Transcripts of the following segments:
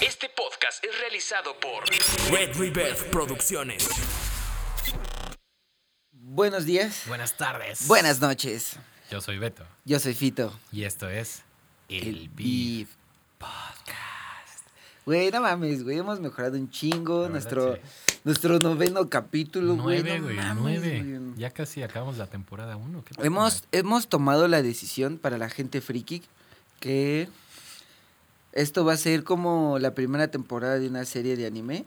Este podcast es realizado por Red River Producciones. Buenos días. Buenas tardes. Buenas noches. Yo soy Beto Yo soy Fito. y esto es El, Beef. Beef Podcast. Güey, no mames, güey. Hemos mejorado un chingo. La verdad, Nuestro, sí. nuestro noveno capítulo, güey. Nueve, no güey, mames, nueve. güey. Ya casi acabamos la temporada uno. ¿Qué pasa, Hemos, hemos tomado la decisión para la gente friki que esto va a ser como la primera temporada de una serie de anime.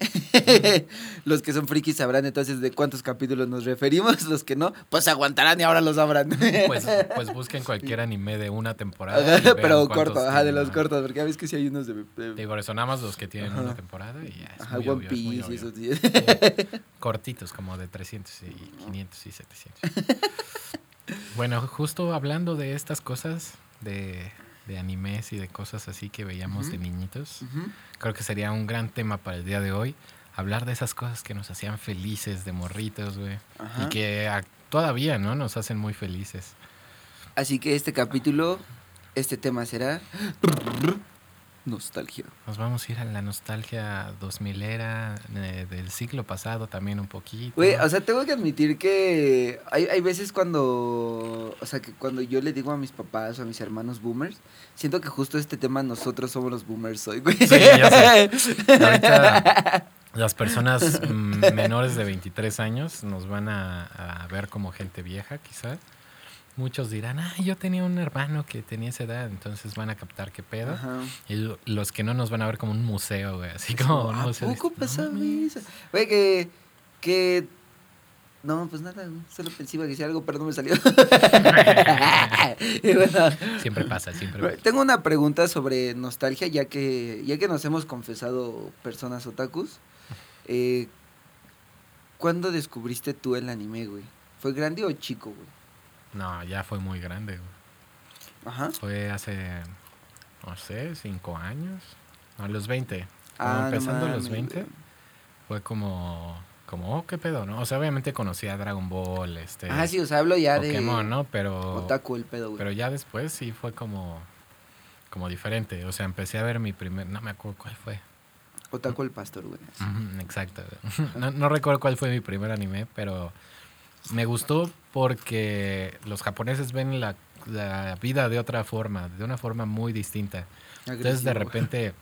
los que son frikis sabrán entonces de cuántos capítulos nos referimos. Los que no, pues aguantarán y ahora lo sabrán. Pues, pues busquen cualquier anime de una temporada. pero corto, ajá, de los cortos, porque ya ves que sí hay unos de... por eso nada más los que tienen Ajá. una temporada y ya. Es ajá, muy One obvio, es muy Piece y obvio. esos sí. Cortitos, como de 300 y 500 y 700. bueno, justo hablando de estas cosas, de, de animes y de cosas así que veíamos de niñitos, creo que sería un gran tema para el día de hoy. Hablar de esas cosas que nos hacían felices de morritos, güey. Y que a- todavía, ¿no? Nos hacen muy felices. Así que este capítulo, este tema será... Nostalgia. Nos vamos a ir a la nostalgia 2000 era eh, del siglo pasado también un poquito. Güey, o sea, tengo que admitir que hay, hay veces cuando, o sea, que cuando yo le digo a mis papás o a mis hermanos boomers, siento que justo este tema nosotros somos los boomers hoy, güey. Sí, ya Ahorita las personas mm, menores de 23 años nos van a, a ver como gente vieja, quizás. Muchos dirán, ah, yo tenía un hermano que tenía esa edad, entonces van a captar qué pedo. Ajá. Y lo- los que no nos van a ver como un museo, güey, así como un ¿A museo. poco No pasaba eso? Güey, que, que... No, pues nada. Solo pensé iba a decir algo, pero no me salió. Y bueno, Siempre pasa, siempre pasa. Tengo una pregunta sobre nostalgia, ya que, ya que nos hemos confesado personas otakus. Eh, ¿Cuándo descubriste tú el anime, güey? ¿Fue grande o chico, güey? No, ya fue muy grande, güey. Ajá. Fue hace, no sé, cinco años. A los 20. Como Ah, no empezando a los mames, 20. güey. Fue como, como, oh, qué pedo, ¿no? O sea, obviamente conocía Dragon Ball, este, Ah, sí, o sea, hablo ya Pokémon, de ¿no? Pero, otaku el pedo, güey. pero ya después sí fue como, como diferente. O sea, empecé a ver mi primer, no me acuerdo cuál fue. Otaku el pastor, güey. Exacto. No, no recuerdo cuál fue mi primer anime, pero me gustó porque los japoneses ven la, la vida de otra forma, de una forma muy distinta. Entonces de repente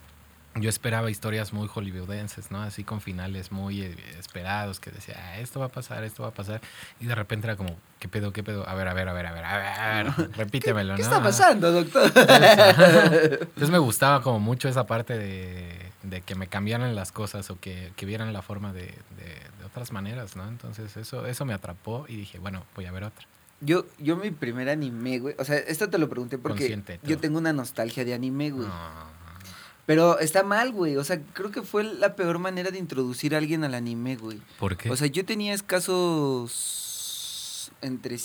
yo esperaba historias muy hollywoodenses, ¿no? Así con finales muy eh, esperados, que decía, "Ah, esto va a pasar, esto va a pasar. Y de repente era como, ¿qué pedo, qué pedo? A ver, a ver, a ver, a ver, a ver, repítemelo, ¿Qué ¿no? está pasando, doctor? Entonces me gustaba como mucho esa parte de, de que me cambiaran las cosas o que, que vieran la forma de, de- de otras maneras, ¿no? Entonces eso, eso me atrapó y dije, bueno, voy a ver otra. Yo, yo mi primer anime, güey. O sea, esto te lo pregunté porque Consciente, yo tengo una nostalgia de anime, güey. No. Pero está mal, güey. O sea, creo que fue la peor manera de introducir a alguien al anime, güey. ¿Por qué? O sea, yo tenía escasos entre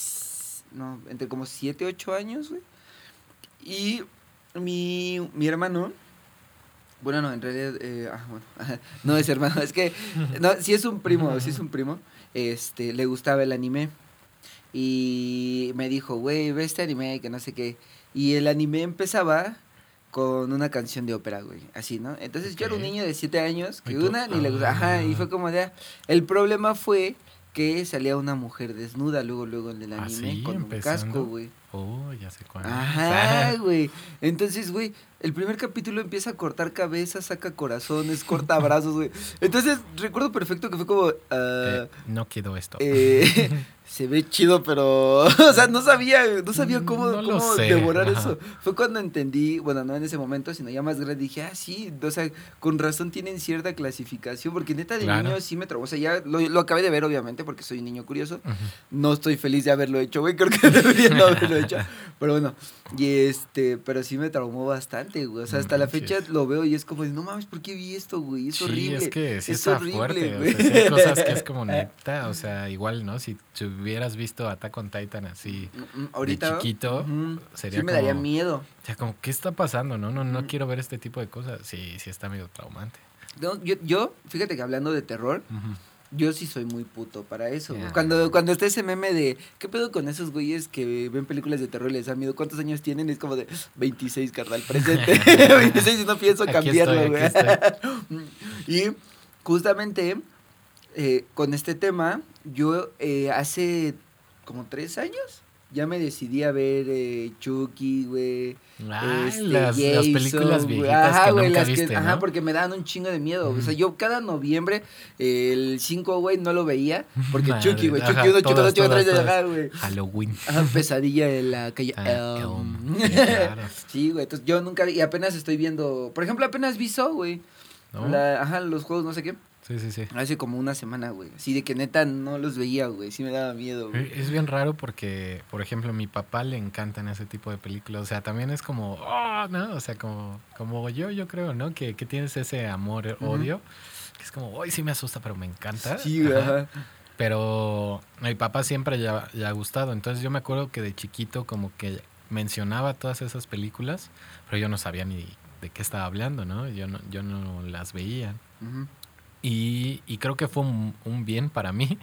no, entre como 7, 8 años, güey. Y mi, mi hermano bueno, no, en realidad eh, ah, bueno, no es hermano, es que no, sí es un primo, sí es un primo. Este, le gustaba el anime. Y me dijo, güey, ve este anime, que no sé qué. Y el anime empezaba con una canción de ópera, güey. Así, ¿no? Entonces yo era un niño de siete años, que una ni le gustaba. Ajá, y fue como de. ah. El problema fue que salía una mujer desnuda luego, luego en el ¿Ah, anime con un casco, güey. Oh, ya sé cuál. Ajá, güey. Entonces, güey, el primer capítulo empieza a cortar cabezas, saca corazones, corta brazos, güey. Entonces, recuerdo perfecto que fue como. ah, Eh, no quedó esto. eh, se ve chido, pero. o sea, no sabía, no sabía cómo, No cómo devorar ajá. eso. Fue cuando entendí, bueno, no en ese momento, sino ya más grande, dije, ah, sí, o sea, con razón tienen cierta clasificación, porque neta de Claro. niño sí me trabó. O sea, ya lo, lo acabé de ver, obviamente, porque soy un niño curioso. No estoy feliz de haberlo hecho, güey. Creo que debería no haberlo hecho. Pero bueno, y este, pero sí me traumó bastante, güey. O sea, hasta la fecha Manches. lo veo y es como, no mames, ¿por qué vi esto, güey? Es sí, horrible. es que sí es está horrible, fuerte. güey. O sea, sí hay cosas que es como neta. O sea, igual, ¿no? Si, si hubieras visto Attack on Titan así Mm, mm, Ahorita. de chiquito, sería sí me daría miedo. O sea, como, ¿qué está pasando? No, no, no quiero ver este tipo de cosas. Sí, sí está medio traumante. No, yo, yo, fíjate que hablando de terror. Yo sí soy muy puto para eso. Cuando, cuando está ese meme de, ¿qué pedo con esos güeyes que ven películas de terror y les da miedo? ¿Cuántos años tienen? Es como de 26, carnal, presente. 26 y no pienso Aquí cambiarlo, estoy, güey. y justamente eh, con este tema, yo eh, hace como tres años ya me decidí a ver eh, Chucky, güey. Ay, este, las, las películas viejitas Ajá, que güey, nunca las que- viste, Ajá, porque me daban un chingo de miedo. O sea, yo cada noviembre, eh, el 5, güey, no lo veía. Porque Madre, Chucky, güey. Chucky 1, Chucky 2, todas, Chucky 3, todas, ajá, güey. Halloween. Ajá, pesadilla en la calle. Ah, Elm. Elm, sí, claro. Sí, güey. Entonces yo nunca vi, y apenas estoy viendo. Por ejemplo, apenas vi Saw, güey. Ajá, los juegos, no sé qué. Sí, sí, sí. Hace como una semana, güey. Así de que neta no los veía, güey. Sí me daba miedo, güey. Es bien raro porque, por ejemplo, a mi papá le encantan ese tipo de películas. O sea, también es como, oh, ¿no? O sea, como, como yo, yo creo, ¿no? Que, que tienes ese amor, Ujú. odio. Que es como, hoy sí me asusta, pero me encanta. Sí, güey. Ajá. Pero a mi papá siempre ya ha gustado. Entonces yo me acuerdo que de chiquito como que mencionaba todas esas películas, pero yo no sabía ni de qué estaba hablando, ¿no? Yo no, yo no las veía. Ujú. Y, creo que fue un bien para mí,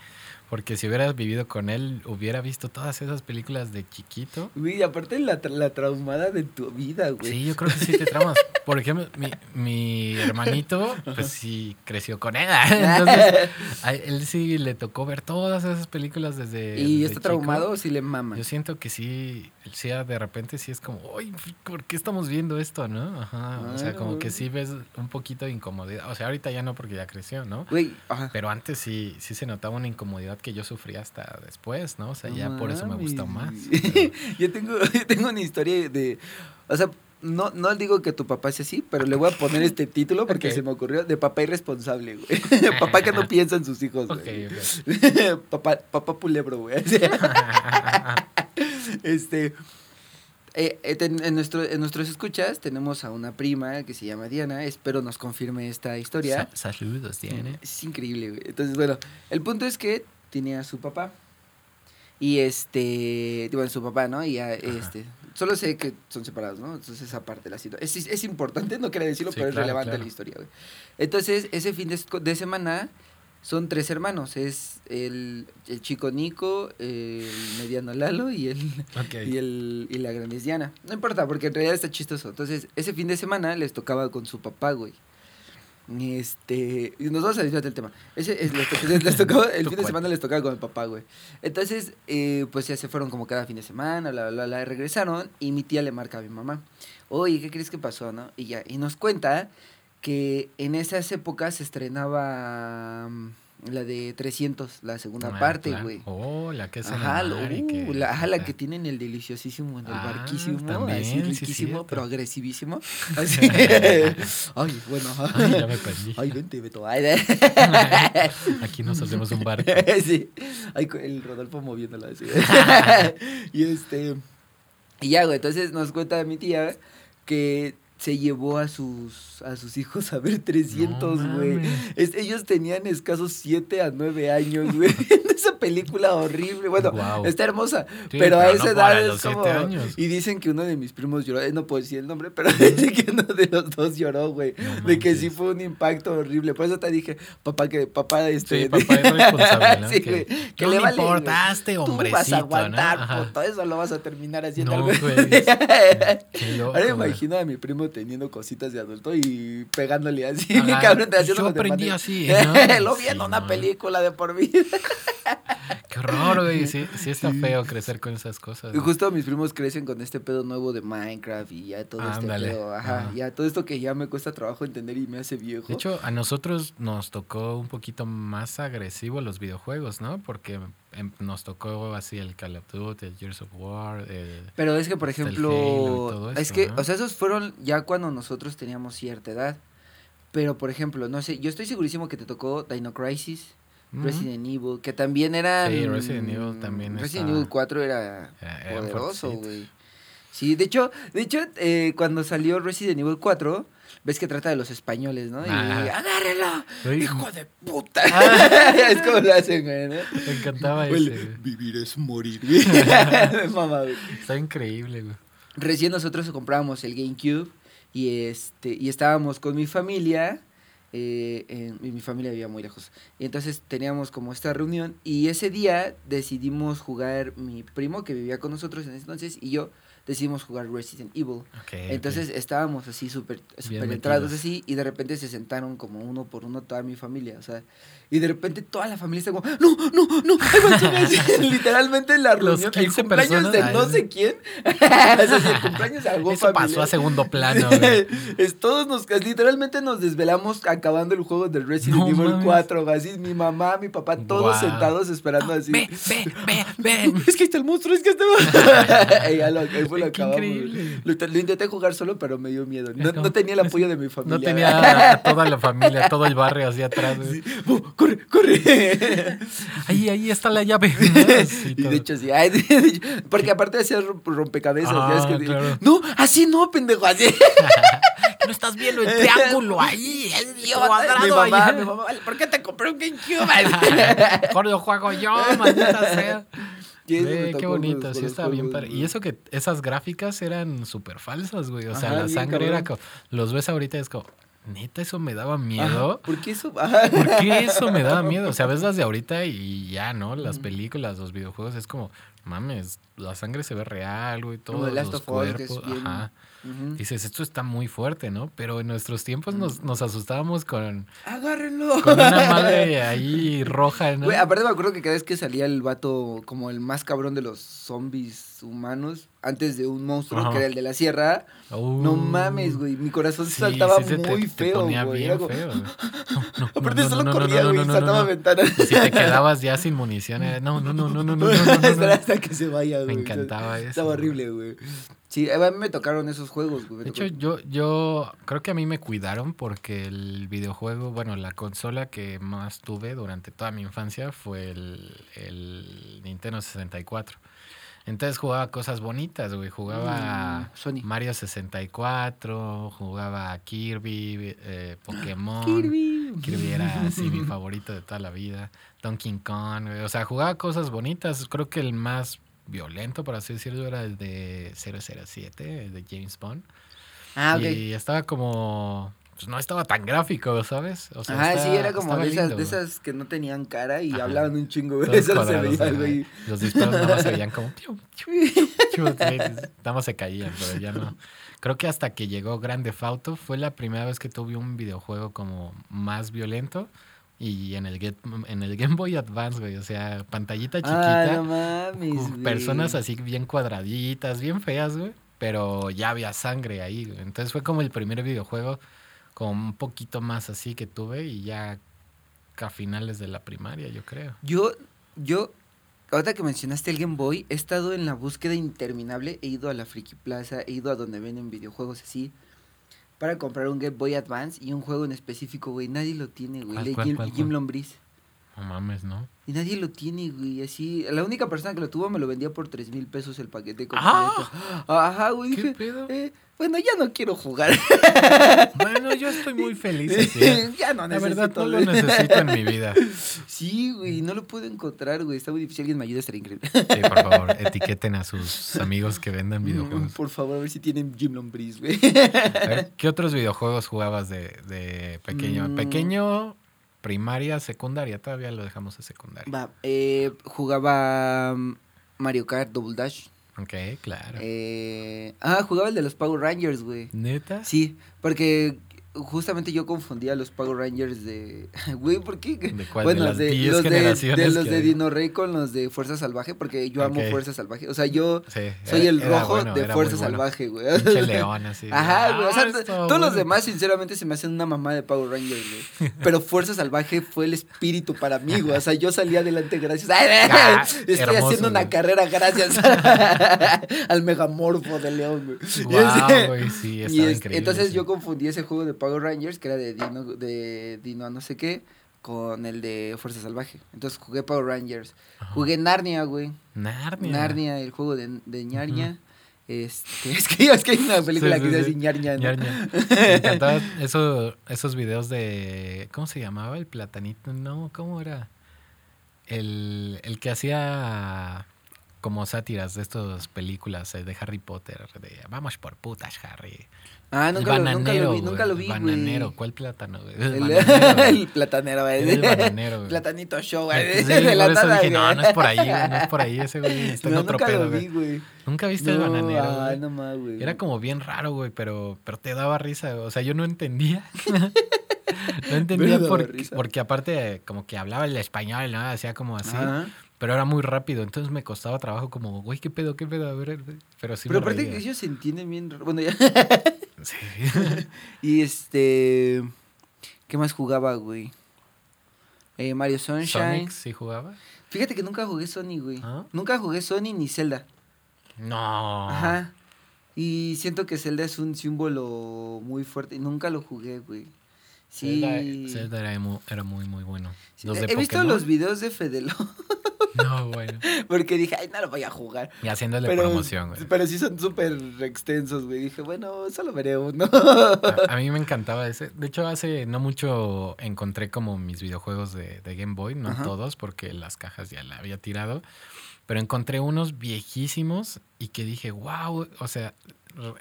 porque si hubieras vivido con él, hubiera visto todas esas películas de chiquito. Güey, aparte la, tra- la traumada de tu vida, güey. Sí, yo creo que sí te traumas. Por ejemplo, mi, mi hermanito, pues sí creció con él. Entonces, a él sí le tocó ver todas esas películas desde. ¿Y desde está chico. traumado o sí le mama? Yo siento que sí, sí, de repente sí es como, uy, ¿por qué estamos viendo esto, no? Ajá, o sea, como que sí ves un poquito de incomodidad. O sea, ahorita ya no porque ya creció, ¿no? Güey, ajá. Pero antes sí, sí se notaba una incomodidad que yo sufría hasta después, ¿no? O sea, ya por eso me gustó más. pero- yo, tengo, yo tengo una historia de. O sea, no, no digo que tu papá sea así, pero le voy a poner este título porque se me ocurrió de papá irresponsable, güey. papá que no piensa en sus hijos, güey. ok. papá, papá pulebro, güey. este. eh, eh, en, nuestro, en nuestros escuchas tenemos a una prima que se llama Diana. Espero nos confirme esta historia. Sa- Saludos, tiene. Es increíble, güey. Entonces, bueno, el punto es que tiene a su papá. Y este, bueno, su papá, ¿no? Y a, este, solo sé que son separados, ¿no? Entonces esa parte de la situación. Es, es importante, no quería decirlo, Sí, pero es relevante claro. la historia, güey. Entonces, ese fin de, de semana son tres hermanos. Es el, el chico Nico, el mediano Lalo y el, y, el, y la grande es Diana. No importa, porque en realidad está chistoso. Entonces, ese fin de semana les tocaba con su papá, güey. Este, nos vamos a desviar del tema. Ese, es- les, to- les tocaba, el fin de semana les tocaba con el papá, güey. Entonces, eh, pues ya se fueron como cada fin de semana, bla, bla, bla, regresaron y mi tía le marca a mi mamá. Oye, ¿qué crees que pasó, no? Y ya, y nos cuenta que en esas épocas se estrenaba mm, la de 300, la segunda Ah, parte, claro. güey. Oh, la que es Ajá, lo- y uh, que- la, ajá, la que tienen el deliciosísimo en el Ah, barquísimo, también, así sí, riquísimo, pero agresivísimo. Así. Ay, bueno. Ay, ya me perdí. Ay, vente, Beto. Ay, Aquí nos hacemos un barco. sí. Ay, el Rodolfo moviéndola así. y este. Y ya, güey. Entonces nos cuenta mi tía que se llevó a sus, a sus hijos a ver 300, No güey. Es- ellos tenían escasos 7 a 9 años, güey. esa película horrible. Bueno, Guau. está hermosa. Sí, pero a pero esa no edad es como. años. Y dicen que uno de mis primos lloró. eh, No puedo decir el nombre, pero dicen que uno de los dos lloró, güey. No de que sí fue un impacto horrible. Por eso te dije, papá, que papá este. Sí, papá es responsable, ¿no? Sí, Que- que no le le vale, importaste, Tú vas a ¿no? aguantar, Ajá. puto. Eso lo vas a terminar haciendo No, algo. güey. Loco, Ahora imagino a mi primo teniendo cositas de adulto y pegándole así, Ajá, cabrón, pues haciendo yo aprendí así, ¿no? Lo Sí, viendo una no. película de por vida. Qué horror, güey. Sí, sí está Sí. feo crecer con esas cosas. Y ¿no? justo mis primos crecen con este pedo nuevo de Minecraft y ya todo Ándale. este pedo, ajá, ya todo esto que ya me cuesta trabajo entender y me hace viejo. De hecho, a nosotros nos tocó un poquito más agresivo los videojuegos, ¿no? Porque em, nos tocó así el Call of Duty, el Gears of War, el... Pero es que, por ejemplo, es que, ¿no? o sea, esos fueron ya cuando nosotros teníamos cierta edad. Pero, por ejemplo, no sé, yo estoy segurísimo que te tocó Dino Crisis, Resident Evil, que también eran... Sí, Resident Evil también Resident Evil 4 era eran poderoso, güey. Sí, de hecho, de hecho eh, cuando salió Resident Evil 4, ves que trata de los españoles, ¿no? Y Ah. ¡agárrelo! Ay, ¡Hijo de puta! Ah. es como lo hacen, güey, ¿no? Me encantaba güey. Vivir es morir. Mamá, güey. Está increíble, güey. Recién nosotros comprábamos el GameCube y este y estábamos con mi familia eh, en- mi familia vivía muy lejos. Y entonces teníamos como esta reunión y ese día decidimos jugar mi primo que vivía con nosotros en ese entonces y yo decidimos jugar Resident Evil. Ok, Entonces estábamos así súper metidos. entrados así y de repente se sentaron como uno por uno toda mi familia, o sea, y de repente toda la familia está como, no, no, no, el Resident". literalmente en la Los reunión, el 15 cumpleaños personas, de ay, no sé quién, o sea, si el cumpleaños de algún Eso pasó familiar. a segundo plano. es, todos nos, literalmente nos desvelamos acabando el juego del Resident No Evil mames. 4, así mi mamá, mi papá, todos sentados esperando así. Ve, ve, ve, ve. Es que está el monstruo, es que está. y lo, acabamos. increíble. Lo, lo intenté jugar solo, pero me dio miedo. No, tenía el apoyo de mi familia. No tenía a toda la familia, todo el barrio hacia atrás. ¡Corre, corre! Ahí, ahí está la llave. Sí, y de hecho sí. ay, de hecho, porque aparte hacía romp- rompecabezas. Ah, que, claro. No, así no, pendejo, así. ¿No estás viendo el triángulo ahí? El mi cuadrado mamá, ahí. mi mamá, ¿por qué te compré un GameCube? Mejor lo juego yo, maldita sea. Güey, qué bonito, sí estaba bien padre. Y eso que esas gráficas eran súper falsas, güey. O sea, Ajá, la sangre era como... Los ves ahorita y es como... Neta, eso me daba Ajá, miedo. ¿Por qué eso? Ajá. ¿Por qué eso me daba miedo? O sea, ves las de ahorita y ya, ¿no? Las películas, los videojuegos, es como, mames, la sangre se ve real, güey, todos los cuerpos. bien- Ajá. -huh. Dices, esto está muy fuerte, ¿no? Pero en nuestros tiempos nos, nos asustábamos con. ¡Agárrenlo! Con una madre ahí roja, ¿no? Güey, aparte me acuerdo que cada vez que salía el vato como el más cabrón de los zombies humanos, antes de un monstruo que era el de la sierra. Uh, no mames, güey. Mi corazón sí, saltaba sí, se muy te, feo, te ponía güey. Bien feo. No, no, Aparte no, solo corría, güey. saltaba ventanas. Y si te quedabas ya sin municiones. No, no, no, no, no, no. no, hasta que se vaya, güey. Me encantaba eso. Estaba horrible, güey. Sí, a mí me tocaron esos juegos, güey. De hecho, yo, yo creo que a mí me cuidaron porque el videojuego, bueno, la consola que más tuve durante toda mi infancia fue el, el Nintendo 64. Entonces jugaba cosas bonitas, güey. Jugaba Mm, Sony. Mario 64, jugaba Kirby, eh, Pokémon. Kirby. Kirby era así mi favorito de toda la vida. Donkey Kong, güey. O sea, jugaba cosas bonitas. Creo que el más violento, por así decirlo, era el de 007, el de James Bond. Ah, ok. Y estaba como. Pues no estaba tan gráfico, ¿sabes? O sea, Ajá, sí, estaba- era como de esas, lindo, de esas que no tenían cara y Ajá. hablaban un chingo. Todos se veía, güey. Los disparos nada más se veían como. nada más se caían, pero ya no. Creo que hasta que llegó Grande Fauto fue la primera vez que tuve un videojuego como más violento. Y en el, Get- en el Game Boy Advance, güey. O sea, pantallita chiquita. Ah, no mames, personas así bien cuadraditas, bien feas, güey. Pero ya había sangre ahí, güey. Entonces fue como el primer videojuego como un poquito más así que tuve y ya a finales de la primaria, yo creo. Yo, yo, ahorita que mencionaste el Game Boy, he estado en la búsqueda interminable. He ido a la Friki Plaza, he ido a donde venden videojuegos así. Para comprar un Game Boy Advance y un juego en específico, güey. Nadie lo tiene, güey. ¿Cuál, El de cuál, Jim, Jim? Lombriz. No mames, ¿no? Y nadie lo tiene, güey. Así, la única persona que lo tuvo me lo vendía por tres mil pesos el paquete ¡Ah! completo. Ajá, güey. ¿Qué Dije, pedo? eh, bueno, ya no quiero jugar. Bueno, yo estoy muy feliz así. ya no La necesito. verdad, no lo necesito en mi vida. Sí, güey, no lo puedo encontrar, güey. Está muy difícil. Alguien me ayuda, estaría increíble. Sí, por favor, etiqueten a sus amigos que vendan Mm, videojuegos. Por favor, a ver si tienen Jim Lombriz, güey. A ver, ¿qué otros videojuegos jugabas de, de pequeño? Mm. Pequeño, primaria, secundaria. Todavía lo dejamos de secundaria. Va, eh, jugaba mm, Mario Kart Double Dash. Ok, claro. Eh, ah, jugaba el de los Power Rangers, güey. ¿Neta? Sí, porque justamente yo confundía a los Power Rangers de... Güey, ¿por qué? ¿De cuál? Bueno, de las de, 10 los de, de los? Dino Rey con los de Fuerza Salvaje, porque yo amo. Fuerza Salvaje. O sea, yo Sí, soy el rojo bueno, de Fuerza bueno. Salvaje, güey. Pinche león así. Ajá, güey. O sea, Ah, está todos los demás, sinceramente, se me hacen una mamá de Power Rangers, güey. Pero Fuerza Salvaje fue el espíritu para mí, güey. O sea, yo salí adelante gracias. Ah, Estoy hermoso, haciendo una carrera gracias al megamorfo de León, güey. Güey, sí, y es- increíble. entonces sí. yo confundí ese juego de Power Rangers, que era de Dino, de Dino a no sé qué, con el de Fuerza Salvaje. Entonces jugué Power Rangers. Ajá. Jugué Narnia, güey. Narnia. Narnia, el juego de, de Ñarña. Este, es que es que hay una película Sí, que se sí. dice Ñarña, ¿no? Me encantaban eso, esos videos de. ¿Cómo se llamaba? El platanito. No, ¿cómo era? El, el que hacía como sátiras de estas películas eh, de Harry Potter, de vamos por putas, Harry. Ah, nunca, lo, nunca bananero, lo vi, nunca lo vi, güey. bananero, ¿cuál plátano? güey? El, El, bananero, güey. el platanero, güey. El bananero, güey. Platanito show, güey. Sí, la por eso dije, no, no es por ahí, güey, no es por ahí, ese güey está en No, otro nunca pedo, lo güey. vi, güey. ¿Nunca viste el bananero? Ay, güey? no más, güey. Era como bien raro, güey, pero, pero te daba risa. O sea, yo no entendía. no entendía por- porque aparte como que hablaba el español, ¿no? Hacía como así. Ajá. Pero era muy rápido, entonces me costaba trabajo como, güey, ¿qué pedo, qué pedo? A ver, pero sí Pero me aparte que ellos se entienden bien. Bueno, ya. Sí. y este. ¿Qué más jugaba, güey? Eh, Mario Sunshine. ¿Sonic sí jugaba? Fíjate que nunca jugué Sony, güey. ¿Ah? Nunca jugué Sony ni Zelda. No. Ajá. Y siento que Zelda es un símbolo muy fuerte. Y nunca lo jugué, güey. Sí. Zelda, Zelda era, muy, era muy, muy bueno. Los He de visto Pokémon, los videos de Fedelo. No, bueno. Porque dije, ay, no lo voy a jugar. Y haciéndole Pero, promoción, güey. pero sí son súper extensos, güey. Dije, bueno, solo veré uno. A, a mí me encantaba ese. De hecho, hace no mucho encontré como mis videojuegos de, de Game Boy, no Ajá. todos, porque las cajas ya la había tirado. Pero encontré unos viejísimos y que dije, wow, o sea,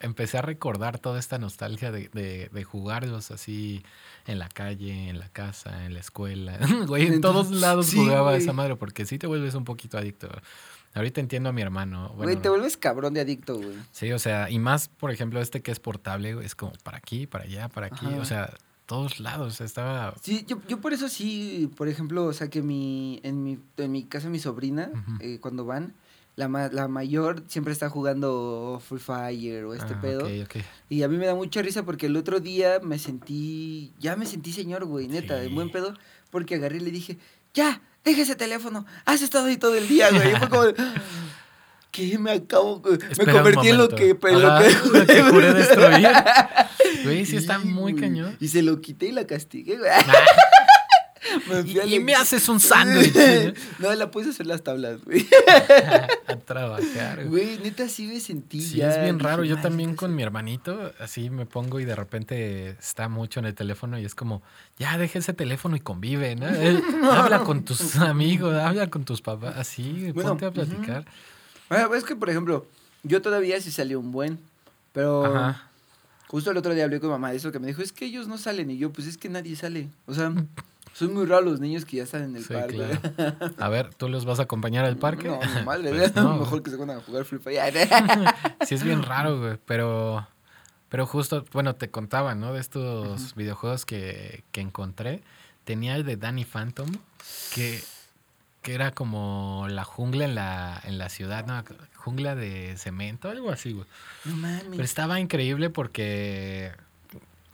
empecé a recordar toda esta nostalgia de, de, de jugarlos así en la calle, en la casa, en la escuela. Güey, en todos lados sí, jugaba güey. esa madre porque sí te vuelves un poquito adicto. Ahorita entiendo a mi hermano. Güey, te vuelves cabrón de adicto, güey. Sí, o sea, y más, por ejemplo, este que es portable, es como para aquí, para allá, para aquí, Ajá. o sea, todos lados, estaba... Sí, yo, yo por eso sí, por ejemplo, o sea, que mi, en, mi, en mi casa mi sobrina, eh, cuando van, la, ma- la mayor siempre está jugando Free Fire o este Ah, pedo. Y a mí me da mucha risa porque el otro día me sentí, ya me sentí señor, güey, neta, de buen pedo, porque agarré y le dije, ya, deja ese teléfono, has estado ahí todo el día, güey. Y fue como, ¿qué me acabo? Me Espera un convertí en lo que, en lo Ajá, que, lo que juré destruir. Güey, sí está muy güey. cañón. Y se lo quité y la castigué, güey. Me Y, me haces un sándwich no, la puedes hacer las tablas, güey. a trabajar. güey. Neta, sí me sentí Sí, ya. es bien raro. Yo "Ay, también con sí". mi hermanito, así me pongo y de repente está mucho en el teléfono y es como, ya deja ese teléfono y convive, ¿no? Eh, habla con tus amigos, habla con tus papás, así, Bueno, ponte a platicar. Ah, es que, por ejemplo, yo todavía sí salió un buen, pero Ajá. justo el otro día hablé con mamá de eso que me dijo, es que ellos no salen. Y yo, pues es que nadie sale. O sea, son muy raros los niños que ya están en el Sí, parque. claro. A ver, ¿tú los vas a acompañar al parque? No, mi madre, Pues no, mejor que se pongan a jugar Free Fire. Sí, es bien raro, güey. Pero, pero justo, bueno, te contaba, ¿no? De estos videojuegos que, que encontré. Tenía el de Danny Phantom, que, que era como la jungla en la, en la ciudad, ¿no? Jungla de cemento, algo así, güey. no mames. Pero estaba increíble porque.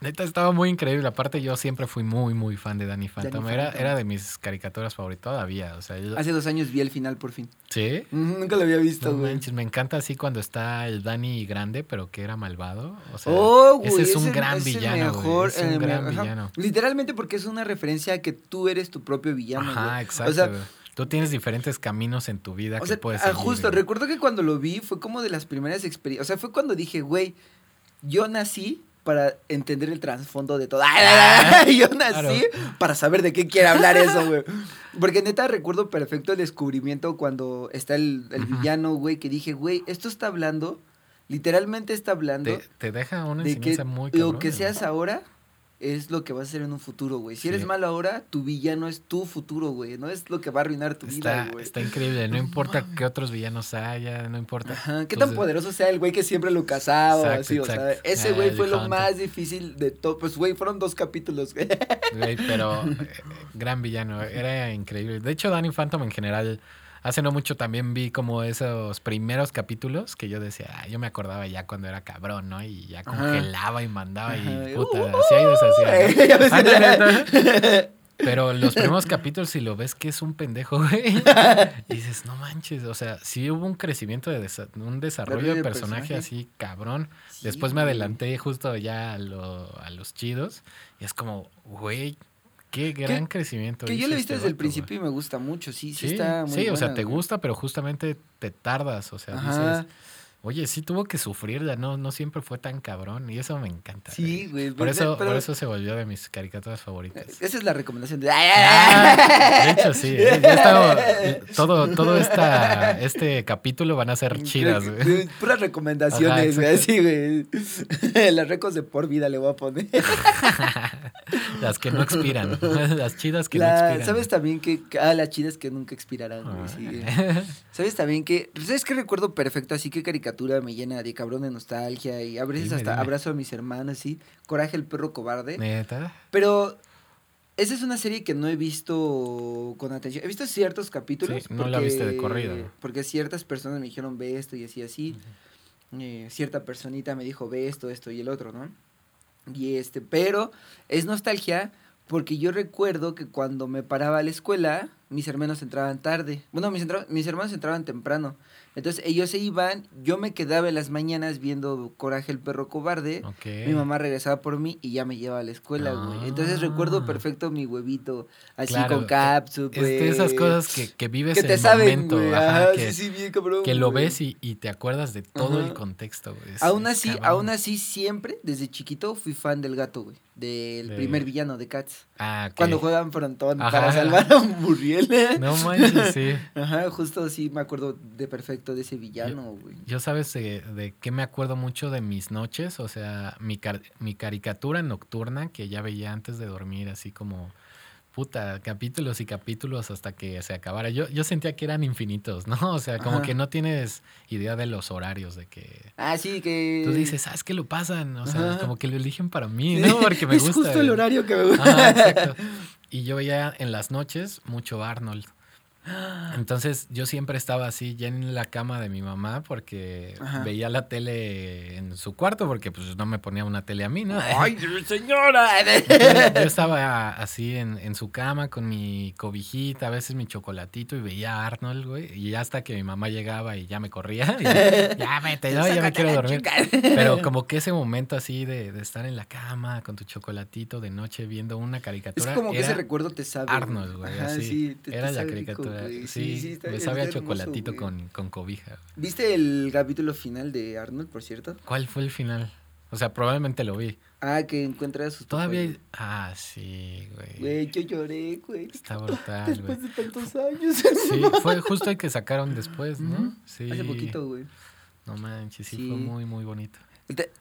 Neta, estaba muy increíble. Aparte, yo siempre fui muy, muy fan de Danny Phantom. Era, Phantom. era de mis caricaturas favoritas todavía. O sea, yo- Hace dos años vi el final por fin. ¿Sí? Nunca lo había visto, No güey. manches, me encanta así cuando está el Danny grande, pero que era malvado. O sea, Oh, güey, ese es un gran villano, mejor, Es un me- gran ajá. villano. Literalmente porque es una referencia a que tú eres tu propio villano. Ajá, güey. exacto. O sea, güey. Tú tienes diferentes caminos en tu vida o que sea, puedes ah, seguir. justo, güey. recuerdo que cuando lo vi fue como de las primeras experiencias. O sea, fue cuando dije, güey, yo nací para entender el trasfondo de todo. yo nací para saber de qué quiere hablar eso, güey. Porque neta recuerdo perfecto el descubrimiento cuando está el, el villano, güey, que dije, güey, esto está hablando, literalmente está hablando Te, te deja una de que muy lo cabrona, que seas ahora es lo que vas a ser en un futuro, güey. Si eres malo ahora, tu villano es tu futuro, güey. No es lo que va a arruinar tu vida, Está, güey. está increíble. No No importa mames. qué otros villanos haya, no importa. Ajá, qué tan poderoso sea el güey que siempre lo cazaba, Exacto, así, o sea, ese Ah, güey el fue lo más difícil de todo. Pues, güey, fueron dos capítulos, güey. Güey, pero eh, gran villano, era increíble. De hecho, Danny Phantom en general, hace no mucho también vi como esos primeros capítulos que yo decía, ah, yo me acordaba ya cuando era cabrón, ¿no? Y ya Ajá. congelaba y mandaba Ajá, y puta, uh, hacía y deshacía. Pero los primeros capítulos, si lo ves que es un pendejo, güey, y dices, no manches, o sea, sí hubo un crecimiento, de desa- un desarrollo de personaje, personaje. así cabrón. Sí, Después me güey. adelanté justo ya a, lo- a los chidos, y es como, güey, qué gran crecimiento. Que yo lo he visto este desde el principio y me gusta mucho, sí, sí, Sí, está muy sí, o sea, te gusta, pero justamente te tardas, o sea, Ajá. dices, Oye, sí tuvo que sufrir, ya no, no siempre fue tan cabrón. Y eso me encanta. Sí, güey. Por eso, pero- por eso se volvió de mis caricaturas favoritas. Esa es la recomendación de... Ah, de hecho, sí. ¿eh? Está- todo todo esta, este capítulo van a ser chidas, güey. Puras recomendaciones, güey. Así, güey. Las recos de por vida le voy a poner. Las que no expiran. Las chidas que no expiran. ¿Sabes también que... Ah, las chidas que nunca expirarán, güey. sí. Ah. ¿Sabes también que... ¿Sabes qué recuerdo perfecto? Así que caricatura me llena de cabrón de nostalgia y a veces Dime, hasta dime. abrazo a mis hermanos, así. Coraje el perro cobarde. Neta. Pero... Esa es una serie que no he visto con atención. He visto ciertos capítulos. Sí, no la viste de corrido. Porque ciertas personas me dijeron, ve esto y así, así. Eh, cierta personita me dijo, ve esto, esto y el otro, ¿no? Y este, pero es nostalgia porque yo recuerdo que cuando me paraba a la escuela, mis hermanos entraban tarde. Bueno, mis, mis hermanos entraban temprano. Entonces ellos se iban, yo me quedaba en las mañanas viendo Coraje el perro cobarde. Ok. Mi mamá regresaba por mí y ya me llevaba a la escuela, güey. Entonces recuerdo Ah. perfecto mi huevito, así Claro, con cápsula, Es de esas cosas que, que vives que te el saben, momento. güey. ajá, Ajá, que, sí, sí, bien cabrón. que lo güey. ves y, y te acuerdas de todo el Ajá. contexto, güey. Aún así, cabrón. aún así, siempre, desde chiquito, fui fan del gato, güey. Del De- primer villano de Cats. Ah, ok. Cuando juegan frontón Ajá. para salvar a Muriel. No manches, sí. Ajá, justo así me acuerdo de perfecto de ese villano, güey. Yo sabes de, de qué me acuerdo mucho de mis noches, o sea, mi, car- mi caricatura nocturna que ya veía antes de dormir, así como, puta, capítulos y capítulos hasta que se acabara. Yo, yo sentía que eran infinitos, ¿no? O sea, como Ajá. que no tienes idea de los horarios, de que Ah, sí, que... tú dices, ¿sabes qué lo pasan? O sea, Ajá. como que lo eligen para mí, Sí, ¿no? Porque me es gusta. justo el horario que me gusta. Ajá, exacto. Y yo veía en las noches mucho Arnold. Entonces yo siempre estaba así ya en la cama de mi mamá porque Ajá. veía la tele en su cuarto porque pues no me ponía una tele a mí, ¿no? ¡Ay, señora! Yo estaba así en, en su cama con mi cobijita, a veces mi chocolatito y veía a Arnold, güey. Y hasta que mi mamá llegaba y ya me corría. y ya vete, ¿no? ya me quiero dormir. Pero como que ese momento así de, de estar en la cama con tu chocolatito de noche viendo una Es caricatura. como que ese recuerdo te sabe. Arnold, güey. Ajá, así. sí, te- te era la rico, güey. sí, está- me hermoso, chocolatito güey. con, con cobija. güey. ¿Viste el capítulo final de Arnold, por cierto? ¿Cuál fue el final? O sea, probablemente lo vi. Ah, que encuentra a sus Todavía. papás, Ah, sí, güey. Güey, yo lloré, güey. Está brutal, güey. Después de tantos años. Sí, fue justo el que sacaron después, ¿no? Sí. Hace poquito, güey. No manches, sí, Sí. fue muy, muy bonito.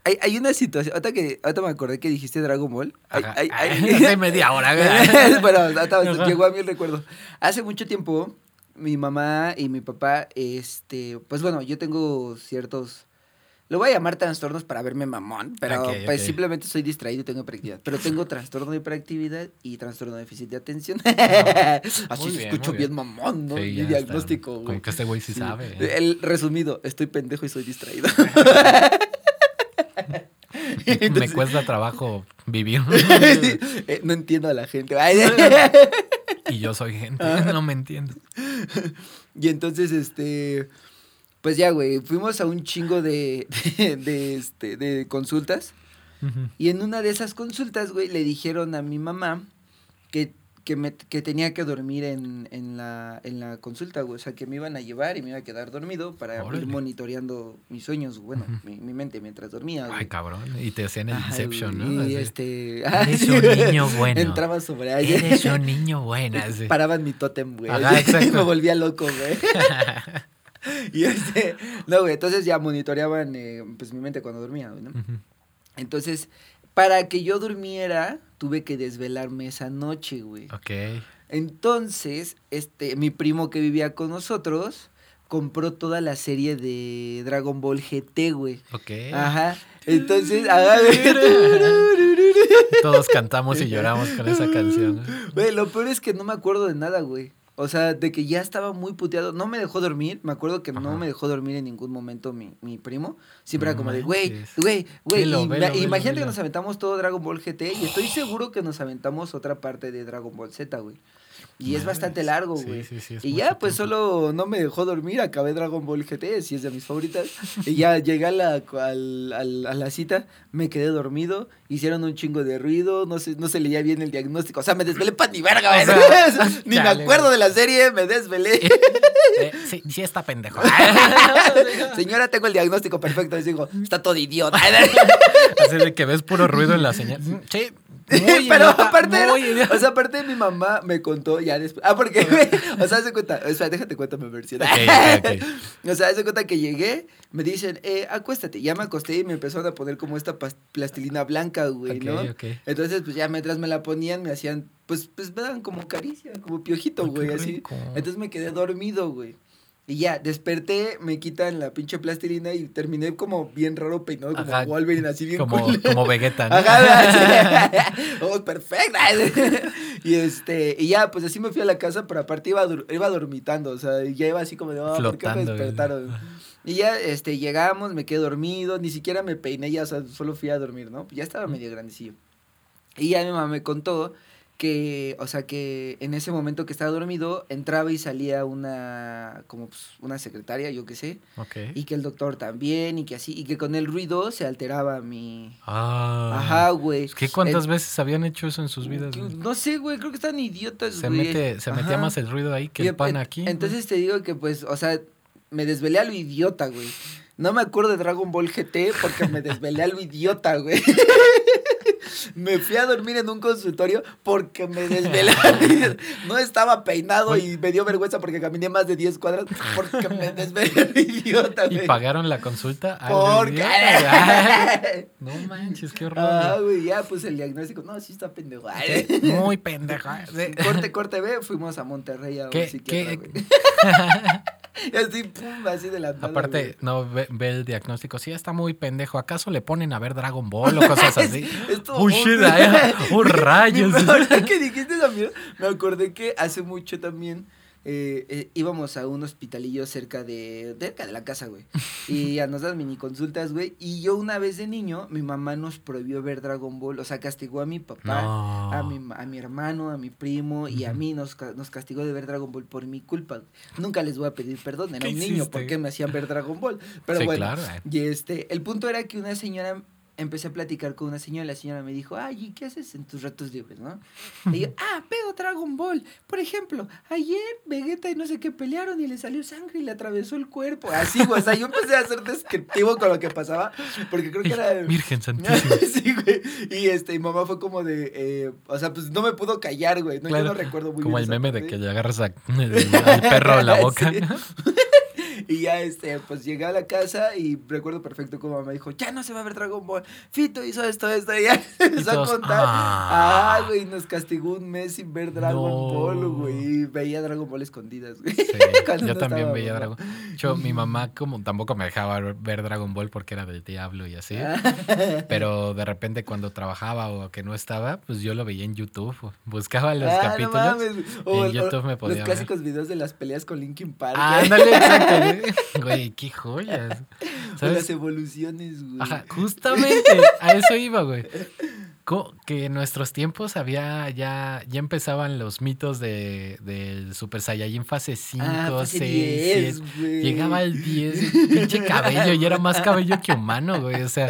Hay, hay una situación, ahorita, que, ahorita me acordé que dijiste Dragon Ball. Hay- hay- hay- Hace media hora, bueno, Ajá. llegó a mí el recuerdo. Hace mucho tiempo, mi mamá y mi papá, este, pues bueno, yo tengo ciertos, lo voy a llamar trastornos para verme mamón, pero pues simplemente soy distraído y tengo hiperactividad. Pero tengo trastorno de hiperactividad y trastorno de déficit de atención. Así se bien, escucho bien bien. mamón, ¿no? Sí, Mi diagnóstico, güey. Como que este güey sí, Sí. sabe. El resumido, estoy pendejo y soy distraído. Me cuesta trabajo vivir. Eh, no entiendo a la gente. Y yo soy gente, no me entiendo. Y entonces, este, pues ya, güey, fuimos a un chingo de, de, de, este, de consultas. Y en una de esas consultas, güey, le dijeron a mi mamá que, que, me, que tenía que dormir en, en, la, en la consulta, güey. O sea, que me iban a llevar y me iba a quedar dormido para Órale. ir monitoreando mis sueños, bueno, mi, mi mente mientras dormía, güey. Ay, cabrón. Y te hacían el Inception, ¿no? Y Así, este... Eres un niño bueno. Entraba sobre ahí. Eres un niño bueno. así. Paraban mi tótem, güey. Ajá, exacto. me volvía loco, güey. y este, no, güey, entonces ya monitoreaban, eh, pues, mi mente cuando dormía, güey. Entonces, para que yo durmiera, tuve que desvelarme esa noche, güey. Ok. Entonces, este, mi primo que vivía con nosotros compró toda la serie de Dragon Ball GT, güey. Ok. Ajá. Entonces, ajá. Todos cantamos y lloramos con esa canción. Güey, lo peor es que no me acuerdo de nada, güey. O sea, de que ya estaba muy puteado. No me dejó dormir. Me acuerdo que no me dejó dormir en ningún momento mi, mi primo. Siempre era como de, güey, güey, güey. Imagínate velo. que nos aventamos todo Dragon Ball GT y estoy seguro que nos aventamos otra parte de Dragon Ball Z, güey. Y es bastante largo, Sí, güey. sí, sí, es y ya, pues tiempo. solo no me dejó dormir, acabé Dragon Ball GT, si es de mis favoritas. y ya llegué a la, al- a la cita, me quedé dormido, hicieron un chingo de ruido, no se, no se leía bien el diagnóstico. O sea, me desvelé para ni verga, O güey. sea, Ni me acuerdo güey. de la serie, me desvelé. Eh, sí, sí está pendejo. Señora, tengo el diagnóstico perfecto. Les digo, está todo idiota. Así de que ves puro ruido en la señal. Mm, Sí, muy Pero aparte, era- o sea, aparte mi mamá me contó ya después. Ah, porque, güey, o sea, se cuenta, o sea, déjate cuenta mi versión. Ok, ok, ok. O sea, se cuenta que llegué, me dicen, eh, acuéstate. Ya me acosté y me empezaron a poner como esta plastilina blanca, güey, Ok, ¿no? Entonces, pues ya mientras me la ponían, me hacían, pues, pues me daban como caricia, como piojito, güey, así. Entonces me quedé dormido, güey. Y ya, desperté, me quitan la pinche plastilina y terminé como bien raro peinado, como Ajá. Wolverine, así bien Como, como Vegeta, ¿no? Ajá, oh, perfecta. y este, y ya, pues así me fui a la casa, pero aparte iba, iba dormitando, o sea, ya iba así como de, oh, ¿por qué me güey. despertaron? Y ya, este, llegamos, me quedé dormido, ni siquiera me peiné ya, o sea, solo fui a dormir, ¿no? Ya estaba medio grandecillo. Y ya mi mamá me contó que, o sea, que en ese momento que estaba dormido, entraba y salía una, como pues, una secretaria, yo qué sé, Ok. y que el doctor también, y que así, y que con el ruido se alteraba mi... Ah. Ajá, güey. Que ¿Cuántas veces habían hecho eso en sus vidas? que- güey? No sé, güey, creo que están idiotas, Se, güey. mete, se metía Ajá. más el ruido ahí que Y el pan aquí. Entonces te digo que, pues, o sea, me desvelé a lo idiota, güey. No me acuerdo de Dragon Ball GT porque me desvelé a lo idiota, güey. me fui a dormir en un consultorio porque me idiota. No estaba peinado y me dio vergüenza porque caminé más de 10 cuadras porque me desvelé idiota, ¿Y pagaron la consulta? Porque... idiota, güey. No manches, qué horror. Ah, güey, ya, pues el diagnóstico. No, sí está pendejo. Ay. Muy pendejo. Sí. Corte, corte, ve, fuimos a Monterrey a un ¿Qué- psiquiatra, qué-. Y así, pum, así de la nada, Aparte, güey. no ve, ve el diagnóstico. Sí, está muy pendejo. ¿Acaso le ponen a ver Dragon Ball o cosas así? Oh, rayos. Mi- Ahora que dijiste esa mierda, me acordé que hace mucho también eh, eh, íbamos a un hospitalillo cerca de, cerca de la casa, güey. Y ya nos dan mini consultas, güey. Y yo una vez de niño, mi mamá nos prohibió ver Dragon Ball. O sea, castigó a mi papá, No. a, mi, a mi hermano, a mi primo y a mí nos, nos castigó de ver Dragon Ball por mi culpa. Nunca les voy a pedir perdón, era ¿Qué un niño, hiciste? ¿por qué me hacían ver Dragon Ball? Pero sí, bueno, claro. eh. y este, el punto era que una señora, empecé a platicar con una señora, y la señora me dijo, ay, ¿y qué haces en tus ratos libres, no? Y yo, ah, veo Dragon Ball. Por ejemplo, ayer Vegeta y no sé qué pelearon y le salió sangre y le atravesó el cuerpo. Así, güey, o sea, yo empecé a ser descriptivo con lo que pasaba, porque creo que era... Virgen Santísima. sí, güey. Y este, mi mamá fue como de, eh, o sea, pues no me pudo callar, güey. No, Claro, yo no recuerdo muy Como bien el esa meme de que le agarras a- al perro en la boca. Sí. ¿No? Y ya, este, pues llegué a la casa y recuerdo perfecto como mamá dijo, ya no se va a ver Dragon Ball. Fito hizo esto, esto, y ya empezó a contar. ah. Ah, güey, nos castigó un mes sin ver Dragon No. Ball, güey. Veía Dragon Ball escondidas, güey. Sí, yo no también veía mamá. Dragon Yo, mi mamá como tampoco me dejaba ver- Dragon Ball porque era del diablo y así. Pero de repente cuando trabajaba o que no estaba, pues yo lo veía en YouTube. Buscaba los Ah, no capítulos. mames. O- en YouTube me podía Los ver. clásicos videos de las peleas con Linkin Park. Ah, ándale, exacto. güey. Qué joyas. ¿Sabes? las evoluciones, güey. Ajá, justamente a eso iba, güey. Que en nuestros tiempos había ya, ya empezaban los mitos de, del Super Saiyajin fase 5, Ah, fase 6, 10, 7. güey. Llegaba al 10, pinche cabello, y era más cabello que humano, güey. O sea,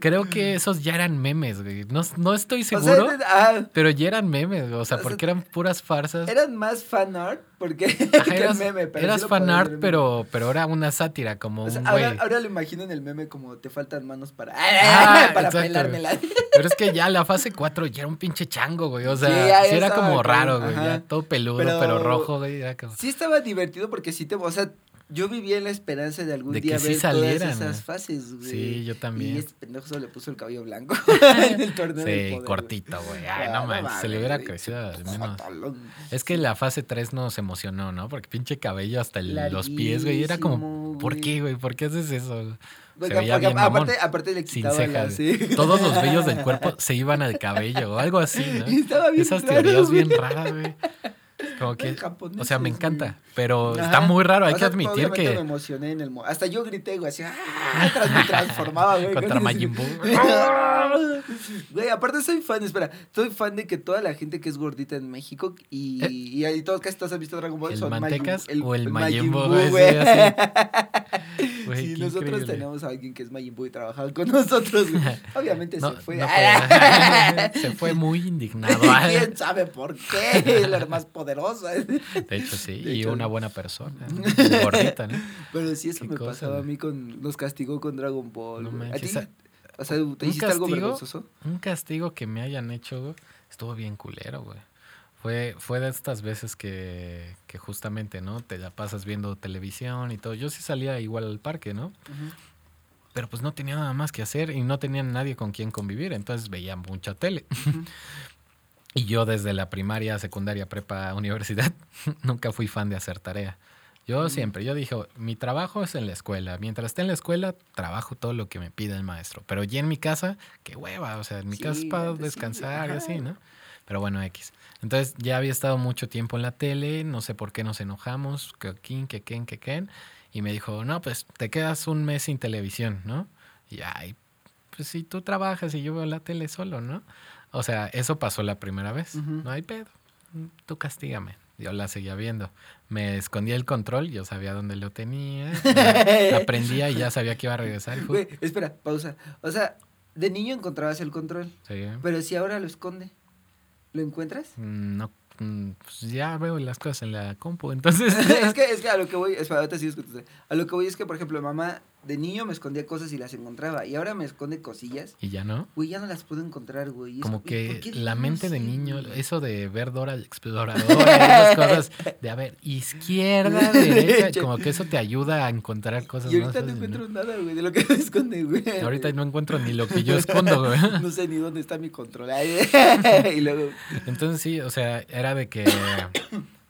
creo que esos ya eran memes, güey. No, no estoy O sea, seguro, ah, pero ya eran memes, güey. O sea, O sea, porque eran puras farsas. eran más fan art porque que el eras, meme. pero eras fan art, pero, pero era una sátira, como O sea, un güey. ahora, ahora lo imagino en el meme como te faltan manos para, Ah, para exacto, pelármela. Pero es que ya la fase 4 ya era un pinche chango, güey. O sea, Sí, era como raro, güey. Ya todo peludo, pero, Pero- rojo, güey. Era como... Sí estaba divertido porque sí te, o sea, yo vivía en la esperanza de algún De día que sí ver salieran, todas esas güey. fases, güey. Sí, yo Y también. este pendejo solo le puso el cabello blanco en el torneo del Sí, poder, cortito, güey. Ay, no no manches, se le hubiera crecido al menos. Es que la fase 3 nos emocionó, ¿no? Porque pinche cabello hasta el- los pies, güey. Era como, ¿por qué, güey? ¿Por qué haces eso? Se veía porque bien aparte, aparte le Sin quitaba cejas. la, sí. Todos los vellos del cuerpo se iban al cabello o algo así, ¿no? Estaba bien Esas raro, teorías bien raras, güey. Como que, Japoneses, o sea, me encanta, pero Ajá. está muy raro. Hay O que sea, admitir obviamente que me emocioné en el hasta yo grité güey así ¡ah! Tras- me transformaba güey Contra Majin güey aparte soy fan espera soy fan de que toda la gente que es gordita en México y, ¿Eh? y ahí todos casi todos han visto Dragon Ball ¿El son Mantecas Majin- o el Majin güey? Sí, nosotros increíble. tenemos a alguien que es Majin Buu y trabajaba con nosotros. güey. Obviamente No, se fue. no se fue muy indignado. ¿Quién sabe por qué? La más De hecho, sí. De y hecho. una buena persona. ¿no? Gordita, ¿no? Pero sí, eso me cosa, pasaba a mí con. Nos castigó con Dragon Ball. ¿A ti? O sea, ¿te hiciste algo castigo? vergonzoso? Un castigo que me hayan hecho, güey, estuvo bien culero, güey. Fue, fue de estas veces que, que justamente, ¿no? Te la pasas viendo televisión y todo. Yo sí salía igual al parque, ¿no? Pero pues no tenía nada más que hacer y no tenía nadie con quien convivir, entonces veía mucha tele. y yo desde la primaria, secundaria, prepa, universidad, nunca fui fan de hacer tarea. Yo siempre, yo dije, mi trabajo es en la escuela. Mientras esté en la escuela, trabajo todo lo que me pide el maestro. Pero ya en mi casa, qué hueva. O sea, en mi casa es Sí, para neta, sí, descansar y así, ¿no? Pero bueno, X. Entonces ya había estado mucho tiempo en la tele, no sé por qué nos enojamos, que quién, que quién, que quién. Y me dijo, no, pues te quedas un mes sin televisión, ¿no? Y ay, pues si tú trabajas y yo veo la tele solo, ¿no? O sea, eso pasó la primera vez. No hay pedo. Tú castígame. Yo la seguía viendo. Me escondía el control, yo sabía dónde lo tenía. aprendía y ya sabía que iba a regresar. Güey, espera, pausa. O sea, de niño encontrabas el control. Sí. Pero si ahora lo esconde, ¿lo encuentras? Mm, No, mm, pues ya veo las cosas en la compu, entonces. es, que, es que a lo que voy, espera, sí escuchaste. A lo que voy es que, por ejemplo, mamá de niño me escondía cosas y las encontraba. Y ahora me esconde cosillas. y ya no. Güey, ya no las puedo encontrar, güey. Como ¿por que la mente de niño, eso de ver Dora la exploradora, esas cosas de a ver, izquierda, derecha, como que eso te ayuda a encontrar cosas Y ahorita no encuentro nada, güey, de lo que me esconde, güey. Ahorita no encuentro ni lo que yo escondo, güey. No sé ni dónde está mi control. Y luego. Entonces sí, o sea, era de que,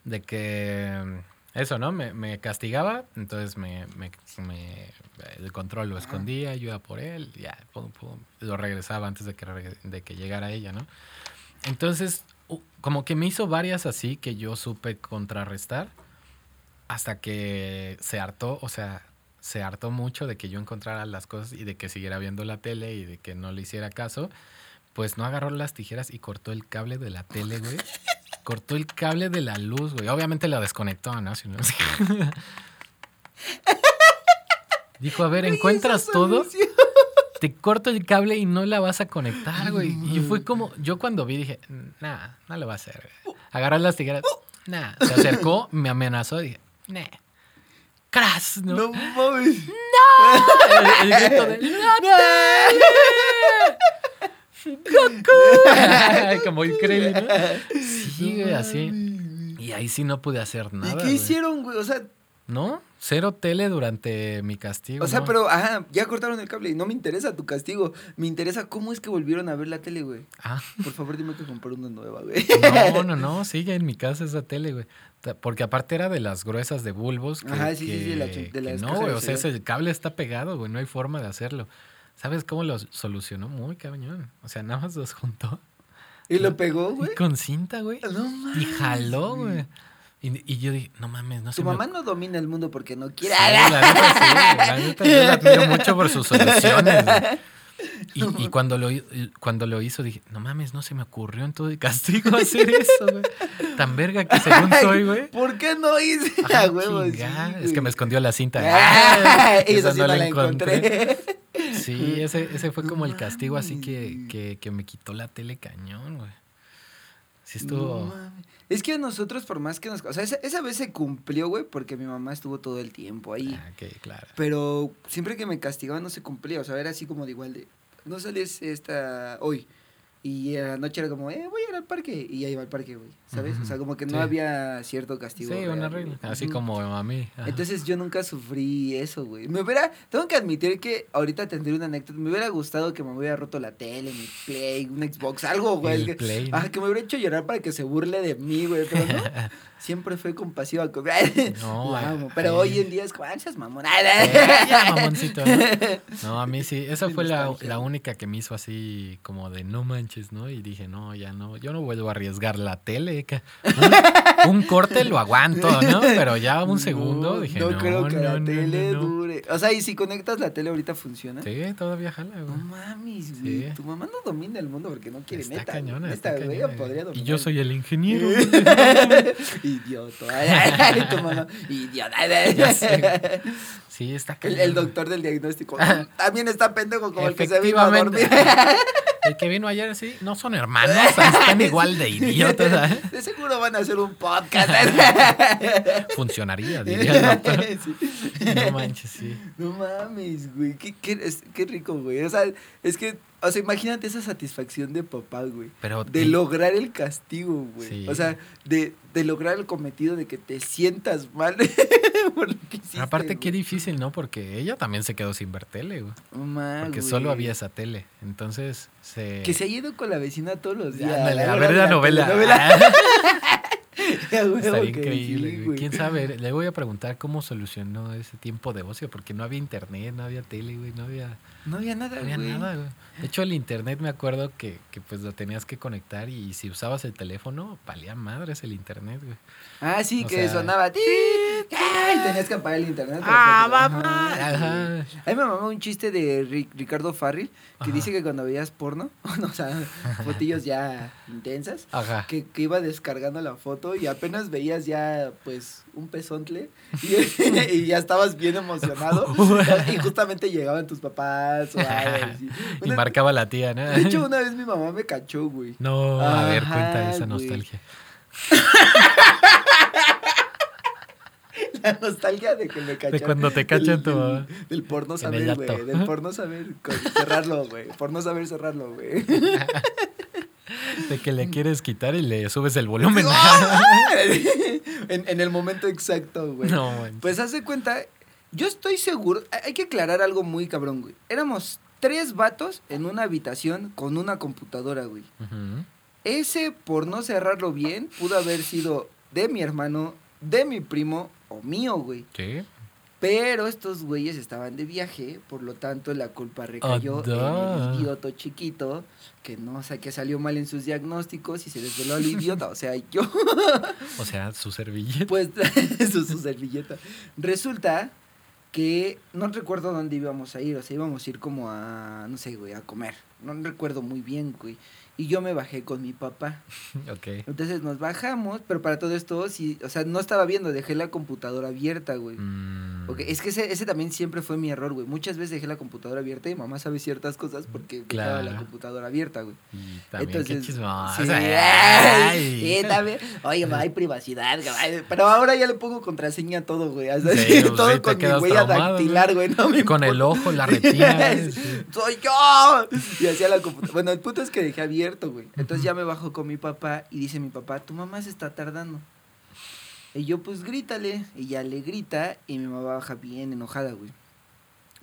de que, eso, ¿no? Me, me castigaba, entonces me, me, me- el control lo escondía, yo iba por él, ya, pum, pum, lo regresaba antes de que, de que llegara ella, ¿no? Entonces, como que me hizo varias así que yo supe contrarrestar hasta que se hartó, o sea, se hartó mucho de que yo encontrara las cosas y de que siguiera viendo la tele y de que no le hiciera caso. Pues no agarró las tijeras y cortó el cable de la tele, güey. Cortó el cable de la luz, güey. Obviamente lo desconectó, ¿no? Si no- Dijo, a ver, Güey, ¿encuentras todo? Te corto el cable y no la vas a conectar, güey. Y fue como, yo cuando vi dije, nah, no lo va a hacer. güey". Agarró las tijeras, nah. Se acercó, me amenazó y dije, nah. ¡Cras! ¿no? No mames. El, el grito de. ¡Goku! Como increíble, ¿no? Sí, güey, así. Y ahí sí no pude hacer nada. ¿Y qué hicieron, güey? O sea, ¿No? Cero tele durante mi castigo. o sea, ¿no? pero, ajá, ya cortaron el cable y no me interesa tu castigo. Me interesa cómo es que volvieron a ver la tele, güey. Ah, Por favor, dime que comprar una nueva, güey. no, no, no, sigue en mi casa esa tele, güey. Porque aparte era de las gruesas de bulbos. Que, Ajá, sí, sí, sí, de la de las no, güey, o sea, ese- el cable está pegado, güey, no hay forma de hacerlo. ¿Sabes cómo lo solucionó? Muy cañón. O sea, nada más los juntó. Y lo pegó, güey. Con cinta, güey. No. Y jaló, güey. Y, y yo dije, no mames, no se Tu me mamá no domina el mundo porque no Sí, quiere. la neta sí, la neta yo la admiro mucho por sus soluciones. Y, y cuando, lo, cuando lo hizo dije, no mames, no se me ocurrió en todo el castigo hacer eso, güey. Tan verga que según soy, güey. ¿Por qué no hice? Ajá, A huevo, sí, es que me escondió la cinta. Ah, Esa Esa sí no la encontré. Sí, ese, ese fue como el castigo así que, que, que me quitó la tele cañón, güey. Sí No estuvo... mames. es que a nosotros, por más que nos. O sea, esa, esa vez se cumplió, güey, porque mi mamá estuvo todo el tiempo ahí. Ah, ok, claro. Pero siempre que me castigaban no se cumplía. O sea, era así como de igual de. No sales esta. hoy. Y a la noche era como, eh, voy a ir al parque. Y ya iba al parque, güey. ¿Sabes? O sea, como que no Sí. había cierto castigo. Sí, una regla. güey. Así como a mí. ajá. Entonces yo nunca sufrí eso, güey. Me hubiera, tengo que admitir que ahorita tendré una anécdota. Me hubiera gustado que me hubiera roto la tele, mi Play, un Xbox, algo, güey. El que- Play, ¿no? Ah, que me hubiera hecho llorar para que se burle de mí, güey. Pero no, siempre fue compasiva. con- No, ay, amo, pero hoy en día es como, seas mamón. Eh, mamoncito, ¿no? No, a mí sí. Esa fue la, la única que me hizo así como de no manches. ¿no? Y dije, no, ya no, yo no vuelvo a arriesgar la tele. Un, un corte lo aguanto, ¿no? Pero ya un segundo dije, no, no creo que no, la no, tele no, no". dure. O sea, y si conectas la tele ahorita funciona. Sí, todavía jala, No güey. mames, güey. Sí. Tu mamá no domina el mundo porque no quiere Está neta. cañona, está güey, cañona. podría dominar. Y yo soy el ingeniero. Idiota. Tu mamá. Idiota. Sí, está El, el doctor del diagnóstico. También está pendejo como el que se vino a dormir. El que vino ayer, sí, no son hermanos, están igual de idiotas. ¿sabes? De seguro van a hacer un podcast. Funcionaría, diría el doctor. Sí. No manches, sí. No mames, güey. Qué, qué, qué rico, güey. O sea, es que, o sea, imagínate esa satisfacción de papá, güey. Pero De lograr el castigo, güey. Sí. O sea, de, de lograr el cometido de que te sientas mal por lo que hiciste, Aparte, qué güey. difícil, ¿no? Porque ella también se quedó sin ver tele, güey. Mames, Porque solo había esa tele. Entonces, se... Que se ha ido con la vecina todos los días. Ándale, a ver ver la novela. Estaría increíble, sí, güey. ¿Quién sabe? Le voy a preguntar cómo solucionó ese tiempo de ocio, porque no había internet, no había tele, güey, no había, No había nada, no había güey. nada, güey. De hecho, el internet me acuerdo que, que pues lo tenías que conectar y si usabas el teléfono, valía madres el internet, güey. Ah, sí, O que sea- sonaba. ¡Tit! ¡Ay! Tenías que apagar el internet. ¡Ah, mamá! Ajá. A mí me mamó un chiste de Ri- Ricardo Farril que Ajá. dice que cuando veías porno, o sea, fotillos ya intensas, Ajá. que, que iba descargando la foto y apenas veías ya, pues, un pezontle y, y ya estabas bien emocionado y justamente llegaban tus papás o algo así. Y marcaba la tía, ¿no? de hecho, una vez mi mamá me cachó, güey. No, a ver, cuenta esa güey. nostalgia. La nostalgia de que me cachó. De cuando te cachan tu mamá. del, del por no saber, güey. Del por no saber cerrarlo, güey. Por no saber cerrarlo, güey. De que le quieres quitar y le subes el volumen. en, en el momento exacto, güey. No, manches. Pues haz de cuenta, yo estoy seguro, hay- que aclarar algo muy cabrón, güey. Éramos tres vatos en una habitación con una computadora, güey. Ese, por no cerrarlo bien, pudo haber sido de mi hermano, de mi primo o mío, güey. Sí. Pero estos güeyes estaban de viaje, por lo tanto la culpa recayó en el idioto chiquito, que no sé qué salió mal en sus diagnósticos y se desveló al idiota, o sea, yo, O sea, su servilleta. pues, su, su servilleta. Resulta que no recuerdo dónde íbamos a ir, o sea, íbamos a ir como a, no sé, güey, a comer. No recuerdo muy bien, güey. Y yo me bajé con mi papá. Ok. Entonces nos bajamos, pero para todo esto, sí, o sea, no estaba viendo, dejé la computadora abierta, güey. Mm. Es que ese, ese también siempre fue mi error, güey. Muchas veces dejé la computadora abierta y mamá sabe ciertas cosas porque dejaba la Claro. computadora abierta, güey. Y también, qué Entonces, chismosa. sí, Ay. sí, también. Oye, ma, hay privacidad, güey. Pero ahora ya le pongo contraseña a todo, güey. Hasta Sí, todo con mi huella dactilar, güey. No me Con el ojo, la retina. ¡Soy yo! Y hacía la computadora. Bueno, el punto es que dejé abierto, güey. Entonces ya me bajo con mi papá y dice mi papá, tu mamá se está tardando. Y yo, pues grítale. Y ya le grita y mi mamá baja bien enojada, güey.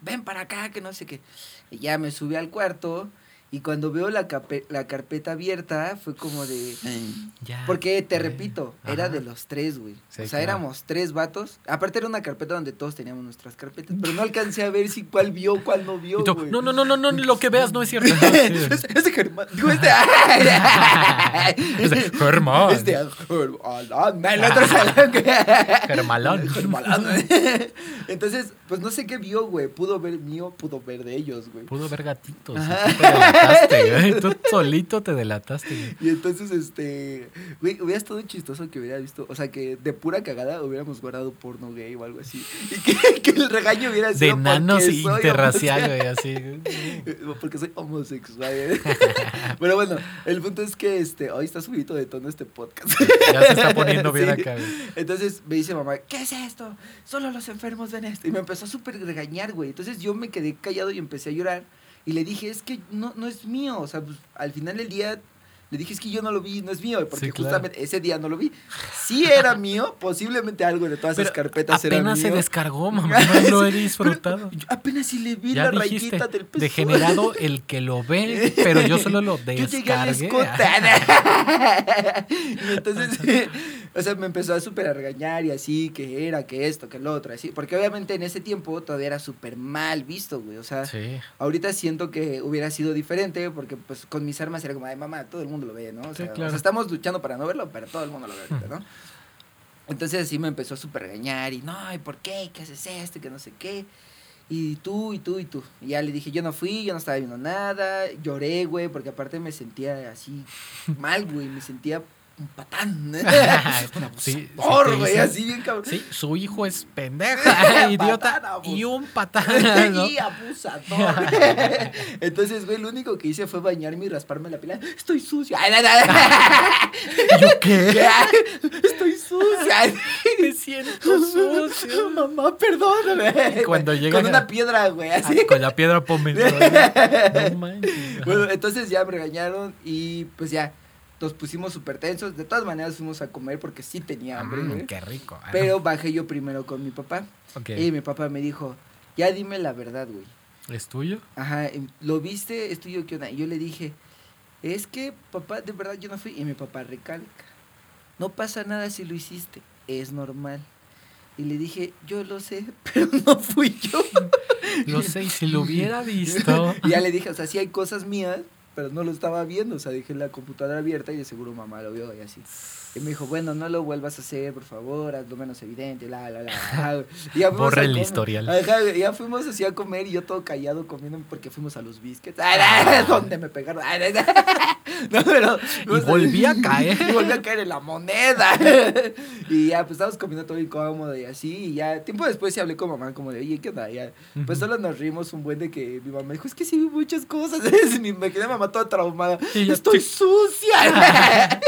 Ven para acá, que no sé qué. Y ya me subí al cuarto y cuando veo la, cape- la carpeta abierta fue como de... Ya, Porque te güey. repito, era Ajá. de los tres, güey. Sí, o sea, claro. éramos tres vatos. Aparte era una carpeta donde todos teníamos nuestras carpetas, pero no alcancé a ver si cuál vio, cuál no vio, tú, güey. no, no, no, no, no, lo que veas no es cierto. es, es de Germán. Digo, es de. Es de Germán. Es de Germán. El otro salón. Germalón. Germalón. Entonces, pues no sé qué vio, güey. Pudo ver mío, pudo ver de ellos, güey. Pudo ver gatitos. Ajá. Tú te delataste, güey. Tú solito te delataste. güey. Y entonces, este, güey, hubiera estado chistoso que hubiera visto, o sea, que de pura cagada hubiéramos guardado porno gay o algo así. Y que, que el regaño hubiera De sido nanos porque soy interracial, güey, así. Porque soy homosexual. Pero bueno, el punto es que este, hoy está subido de tono este podcast. Ya se está poniendo bien Sí. acá, güey. Entonces me dice mamá, ¿qué es esto? Solo los enfermos ven esto. Y me empezó a súper regañar, güey. Entonces yo me quedé callado y empecé a llorar. Y le dije, es que no, no es mío. O sea, pues, al final del día le dije, es que yo no lo vi, no es mío. Porque Sí, claro. justamente ese día no lo vi. Sí era mío, posiblemente algo de todas esas Pero carpetas era mío. apenas se descargó, mamá. No lo he disfrutado. pero apenas si le vi Ya la dijiste, rayita del peso. degenerado el que lo ve, pero yo solo lo Yo llegué al descargué. y entonces O sea, me empezó a súper a regañar y así, que era, que esto, que lo otro, así. Porque obviamente en ese tiempo todavía era súper mal visto, güey. O sea, Sí. ahorita siento que hubiera sido diferente porque pues con mis armas era como, ay, mamá, todo el mundo lo ve, ¿no? O Sí, sea, o sea, estamos luchando para no verlo, pero todo el mundo lo ve ahorita, ¿no? Entonces así me empezó a súper regañar y, no, ¿y por qué? ¿Qué haces esto? Que no sé qué. Y tú, y tú, y tú. Y ya le dije, yo no fui, yo no estaba viendo nada. Lloré, güey, porque aparte me sentía así mal, güey. Me sentía un patán. un Sí, sí abusador, güey, dicen- así bien cabrón. Sí, su hijo es pendeja, idiota Patán, y un patán. ¿no? y abusador. Entonces, güey, lo único que hice fue bañarme y rasparme la piel. Estoy sucia. ¿Yo qué? Estoy sucia. Me siento sucio. Mamá, perdóname. Cuando llega Con una piedra, güey, así. Ah, Con la piedra ponme. No manches. Bueno, entonces ya me regañaron y pues ya nos pusimos súper tensos. De todas maneras fuimos a comer porque sí tenía hambre, Mm, güey. qué rico. Ah, Pero bajé yo primero con mi papá. ok. Y mi papá me dijo, ya dime la verdad, güey. ¿Es tuyo? Ajá, em, ¿lo viste? ¿Es tuyo qué onda? Y yo le dije, es que papá, de verdad yo no fui. Y mi papá recalca, no pasa nada si lo hiciste, es normal. Y le dije, yo lo sé, pero no fui yo. Lo sé, y si lo hubiera visto. Y ya le dije, o sea, sí hay cosas mías, pero no lo estaba viendo. O sea, dejé la computadora abierta y de seguro mamá lo vio y así. Y me dijo, bueno, no lo vuelvas a hacer, por favor, hazlo menos evidente, la, la, la. Y ya el historial. Ajá, ya fuimos así a comer y yo todo callado comiendo porque fuimos a los biscuits. Ay, ¿Dónde me pegaron? No, pero. Y volví a caer. Y volví a caer en la moneda. Y ya, pues estábamos comiendo todo incómodo y así. Y ya, tiempo después sí hablé con mamá, como de, oye, ¿qué onda? Ya, pues solo nos rimos un buen de que mi mamá dijo, es que sí vi muchas cosas. Me quedé mamá toda traumada. Y Estoy sucia.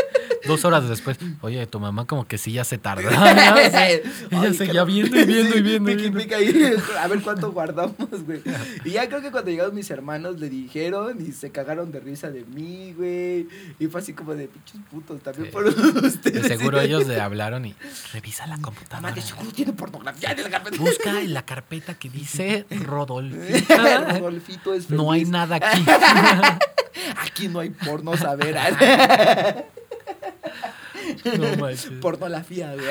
Dos horas después, oye, tu mamá como que sí ya se tardó. ¿no? O sea, Ay, ella seguía viendo y viendo y viendo y viendo. ahí, a ver cuánto guardamos, güey. Y ya creo que cuando llegaron mis hermanos le dijeron y se cagaron de risa de mí, güey. Y fue así como de pinches putos también Sí. por ustedes. De seguro ellos le hablaron y revisa la Mamá, computadora. de seguro tiene pornografía en el carpeta. Busca en la carpeta que dice Rodolfo. Rodolfito es feliz. No hay nada aquí. Aquí no hay porno, a ver. No manches. Pornografía, güey.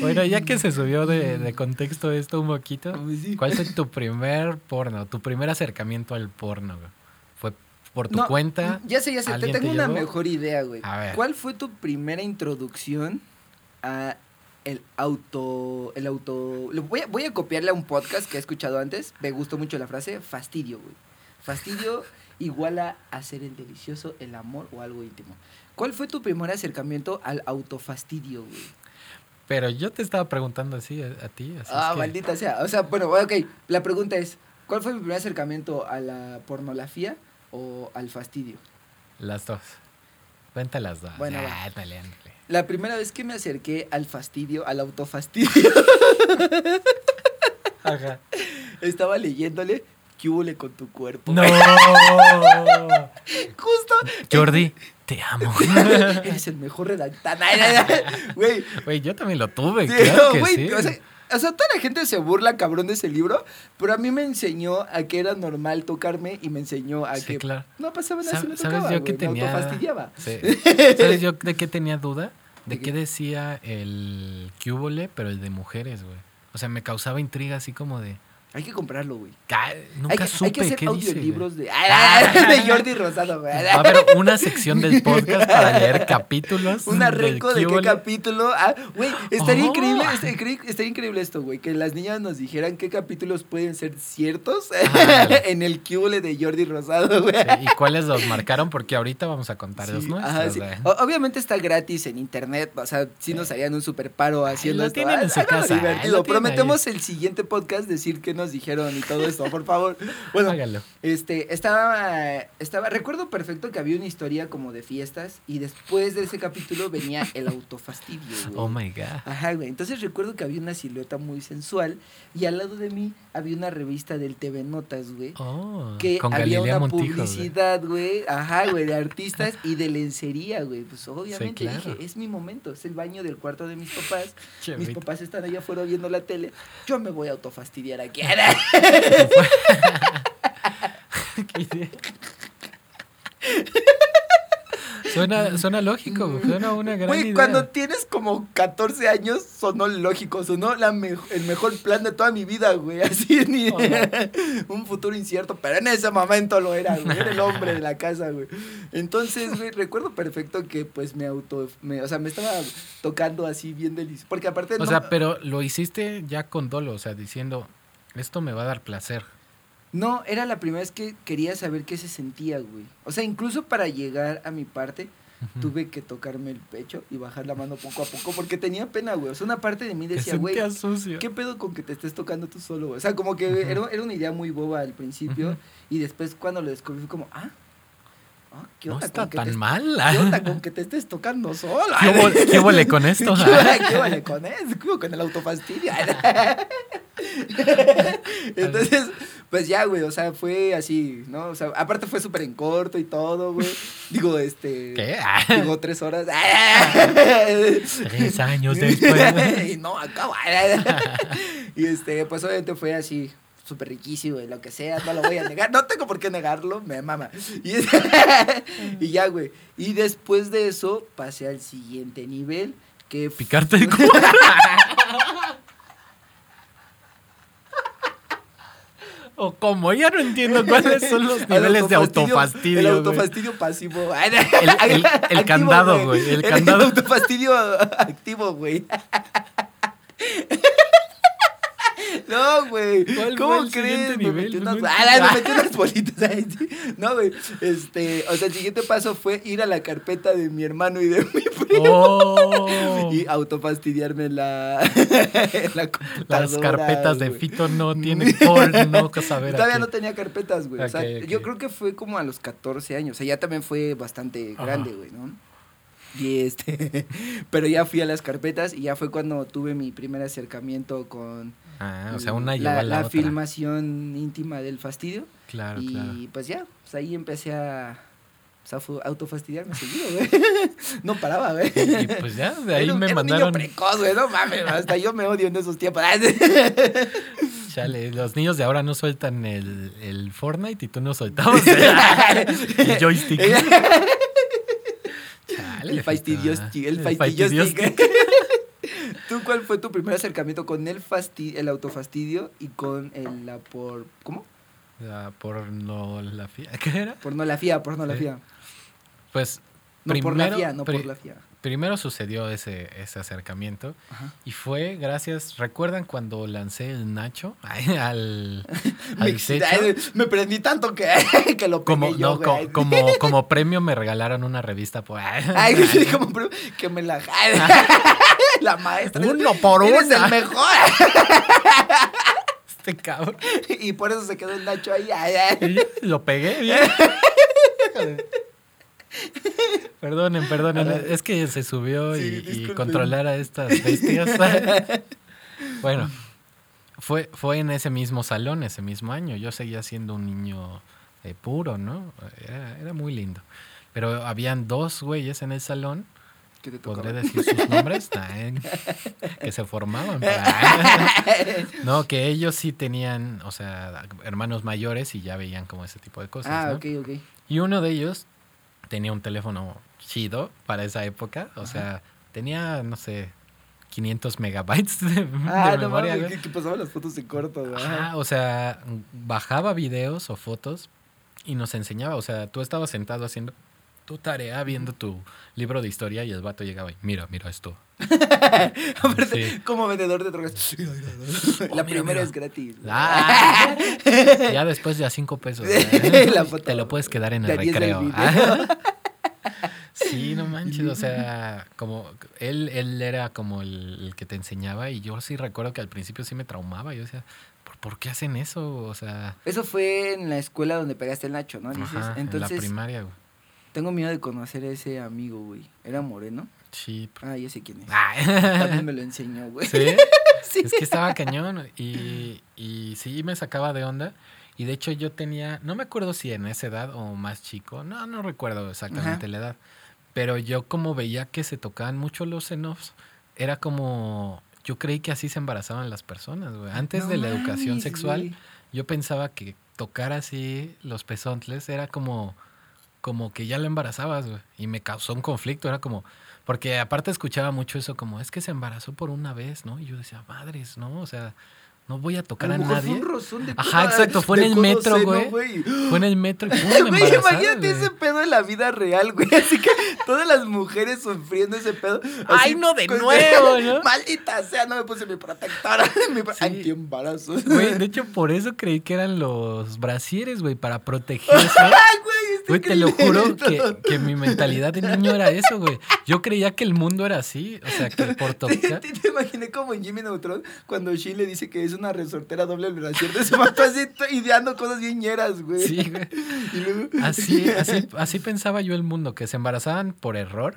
Bueno, ya que se subió de, de contexto esto un poquito, sí. ¿cuál fue tu primer porno, tu primer acercamiento al porno? güey? ¿Fue por tu No, cuenta? Ya sé, ya sé. Te ¿Alguien te tengo una mejor idea, güey. A ver. ¿Cuál fue tu primera introducción a el auto. El auto. Voy a, voy a copiarle a un podcast que he escuchado antes. Me gustó mucho la frase. Fastidio, güey. Fastidio igual a hacer el delicioso, el amor o algo íntimo. ¿Cuál fue tu primer acercamiento al autofastidio, güey? Pero yo te estaba preguntando así a, a ti. Así Ah, es que- maldita sea. O sea, bueno, ok. La pregunta es: ¿cuál fue mi primer acercamiento a la pornografía o al fastidio? Las dos. Cuenta las dos. Bueno, Ah, va. ándale, ándale. La primera vez que me acerqué al fastidio, al autofastidio, Ajá. estaba leyéndole ¿Qué hubo con tu cuerpo? No. Justo. Jordi, te amo. Eres el mejor ay. Güey. Güey, yo también lo tuve, sí, claro que sí. O, sea, o sea, toda la gente se burla, cabrón, de ese libro, pero a mí me enseñó a que era normal tocarme y me enseñó a Sí, que claro. no pasaba nada si me ¿Sabes tocaba, yo que tenía- autofastidiaba. Sí. ¿Sabes yo de qué tenía duda? De ¿De qué qué? decía el cúbole, pero el de mujeres, güey. O sea, me causaba intriga así como de... Hay que comprarlo, güey. "Ca- Nunca Hay que, supe hay que hacer qué dice, güey". audiolibros de, de Jordi Rosado, güey. Va a haber una sección del podcast para leer capítulos. Una del reco de qué capítulo. Ah, güey, estaría Oh. increíble, estaría, estaría increíble esto, güey, que las niñas nos dijeran qué capítulos pueden ser ciertos Ándale. en el cúbole de Jordi Rosado, güey. Sí, ¿Y cuáles los marcaron? Porque ahorita vamos a contar los Sí, nuestros. ajá, sí. Obviamente está gratis en internet, o sea, sí nos harían un super paro haciendo lo esto. tienen en Ah, su casa, lo tienen Prometemos el siguiente podcast decir qué nos dijeron y todo esto, por favor. Bueno, Hágalo. este, estaba, estaba, recuerdo perfecto que había una historia como de fiestas y después de ese capítulo venía el autofastidio, güey. Oh my God. Ajá, güey. Entonces recuerdo que había una silueta muy sensual y al lado de mí había una revista del TV Notas, güey. Oh, Que con había Galilea una Montijo. publicidad, güey. Ajá, güey, de artistas y de lencería, güey. Pues obviamente claro. dije, es mi momento, es el baño del cuarto de mis papás. Mis papás están allá afuera viendo la tele. Yo me voy a autofastidiar aquí. Suena, suena lógico, güey, suena una gran Güey, idea. cuando tienes como 14 años, sonó lógico, sonó la me- el mejor plan de toda mi vida, güey. Así, ni un futuro incierto, pero en ese momento lo era, güey. Era el hombre de la casa, güey. Entonces, güey, recuerdo perfecto que pues me auto, me- o sea, me estaba tocando así bien delicioso. Porque aparte O no- sea, pero lo hiciste ya con dolo, o sea, diciendo, esto me va a dar placer. No, era la primera vez que quería saber qué se sentía, güey. O sea, incluso para llegar a mi parte, tuve que tocarme el pecho y bajar la mano poco a poco porque tenía pena, güey. O sea, una parte de mí decía, güey. ¿qué pedo con que te estés tocando tú solo, güey? O sea, como que era, era una idea muy boba al principio y después cuando lo descubrí fue como, ah, ah, ¿qué No onda está con que tan te, mal. ¿Qué onda con que te estés tocando solo? ¿Qué qué huele con esto? ¿Qué vale, qué vale con eso? ¿Qué con el autofastidio? Entonces, pues ya, güey, o sea, fue así, ¿no? O sea, aparte fue súper en corto y todo, güey. Digo, este... ¿Qué? Digo, tres horas. Tres años después. y no, acaba. y este, pues obviamente fue así, súper riquísimo y lo que sea, no lo voy a negar. No tengo por qué negarlo, me mama. Y, ya, güey. Y después de eso, pasé al siguiente nivel, que Picarte el culo. O como, ya no entiendo cuáles son los el niveles de autofastidio-. El autofastidio pasivo. El- el- el candado, güey, el candado. autofastidio activo, güey. No, güey. ¿Cuál ¿Cómo crees? Me No unas, ah, me metí unas bolitas ahí, sí. No, güey. Este, o sea, el siguiente paso fue ir a la carpeta de mi hermano y de mi primo. Oh. Y autofastidiarme la, la. Las carpetas de. Fito no tienen por no saber Todavía aquí. no tenía carpetas, güey. o sea, yo creo que fue como a los 14 años. O sea, ya también fue bastante Ajá. grande, güey, ¿no? Y este, pero ya fui a las carpetas y ya fue cuando tuve mi primer acercamiento con Ah, o sea, una llevó la, a la, la otra. filmación íntima del fastidio. Claro, y claro. pues ya, pues ahí empecé a, pues, a autofastidiarme seguido, güey. No paraba, güey. Y pues ya, de ahí Era me era un niño mandaron. precoz, güey, no mames, hasta yo me odio en esos tiempos. Chale, los niños de ahora no sueltan el, el Fortnite y tú no soltabas el, joystick. Chale, El fastidios, Fito, el el fastidios. fastidiostic. ¿Tú cuál fue tu primer acercamiento con el fasti el autofastidio y con el la por ¿cómo? La pornografía. ¿Qué era? Pornografía, pornografía. Pues No por la primero, fía, no por la fía. Primero sucedió ese, ese acercamiento Ajá. y fue gracias, ¿recuerdan cuando lancé el Nacho al, Me, al techo? me prendí tanto que, que lo Como, yo, no, co- como, como premio me regalaron una revista. Pues, Ay, como que me la la maestra. Uno por Eres una. el mejor. este cabrón. y por eso se quedó el Nacho ahí. Ay, ay. Y lo pegué bien. Perdonen, perdonen. Es que se subió Sí, y, y controlar a estas bestias. bueno, fue, fue en ese mismo salón, ese mismo año. Yo seguía siendo un niño eh, puro, ¿no? Era, era muy lindo. Pero habían dos güeyes en el salón, ¿Qué te podré decir sus nombres, que se formaban. para- no, que ellos sí tenían, o sea, hermanos mayores y ya veían como ese tipo de cosas. Ah, ¿no? ok, ok. Y uno de ellos tenía un teléfono chido para esa época. O sea, tenía, no sé, 500 megabytes de, Ah, de no memoria. mames, que, que pasaban las fotos en corto. Ajá, o sea, bajaba videos o fotos y nos enseñaba. O sea, tú estabas sentado haciendo tu tarea, viendo tu libro de historia y el vato llegaba y mira, mira esto. Aparte, Sí. como vendedor de drogas. la mira, primera mira. es gratis. Ah, ya después de a cinco pesos. La ¿eh? foto Te lo puedes quedar en el a 10 del recreo. Sí, no manches, o sea, como él, él era como el, el que te enseñaba y yo sí recuerdo que al principio sí me traumaba. Yo decía, ¿por, qué hacen eso? O sea, Eso fue en la escuela donde pegaste el Nacho, ¿no? Dices, ajá, en la Entonces, primaria, güey. Tengo miedo de conocer a ese amigo, güey. Era moreno. Sí. Ah, ya sé quién es. Ay. También me lo enseñó, güey. ¿Sí? Sí. Es que estaba cañón y, y sí me sacaba de onda. Y de hecho yo tenía, no me acuerdo si en esa edad o más chico, no, no recuerdo exactamente Ajá. la edad, pero yo como veía que se tocaban mucho los senos, era como, yo creí que así se embarazaban las personas, güey. Antes No de la educación sexual, yo pensaba que tocar así los pezontles era como como que ya la embarazabas, güey. Y me causó un conflicto, era como, porque aparte escuchaba mucho eso como, es que se embarazó por una vez, ¿no? Y yo decía, madres, ¿no? O sea, no voy a tocar a, lo mejor nadie. Fue un rozón de Ajá, exacto, fue en el metro, güey. Fue en el metro Güey, imagínate güey. ese pedo en la vida real, güey. Así que todas las mujeres sufriendo ese pedo. Ay, no, de nuevo, ¿no? Maldita sea, no me puse mi protectora. mi Sí. Antiembarazo. Güey, de hecho, por eso creí que eran los brasieres, güey, para protegerse. Güey, Güey, te lo juro que, que mi mentalidad de niño era eso, güey. Yo creía que el mundo era así. O sea, que por Te, tocar. te- te imaginé como en Jimmy Neutron cuando Shin le dice que es una resortera doble brasier de su vato así ideando cosas bien ñeras, güey. Sí, güey. Luego- Así, así, así pensaba yo el mundo, que se embarazaban por error.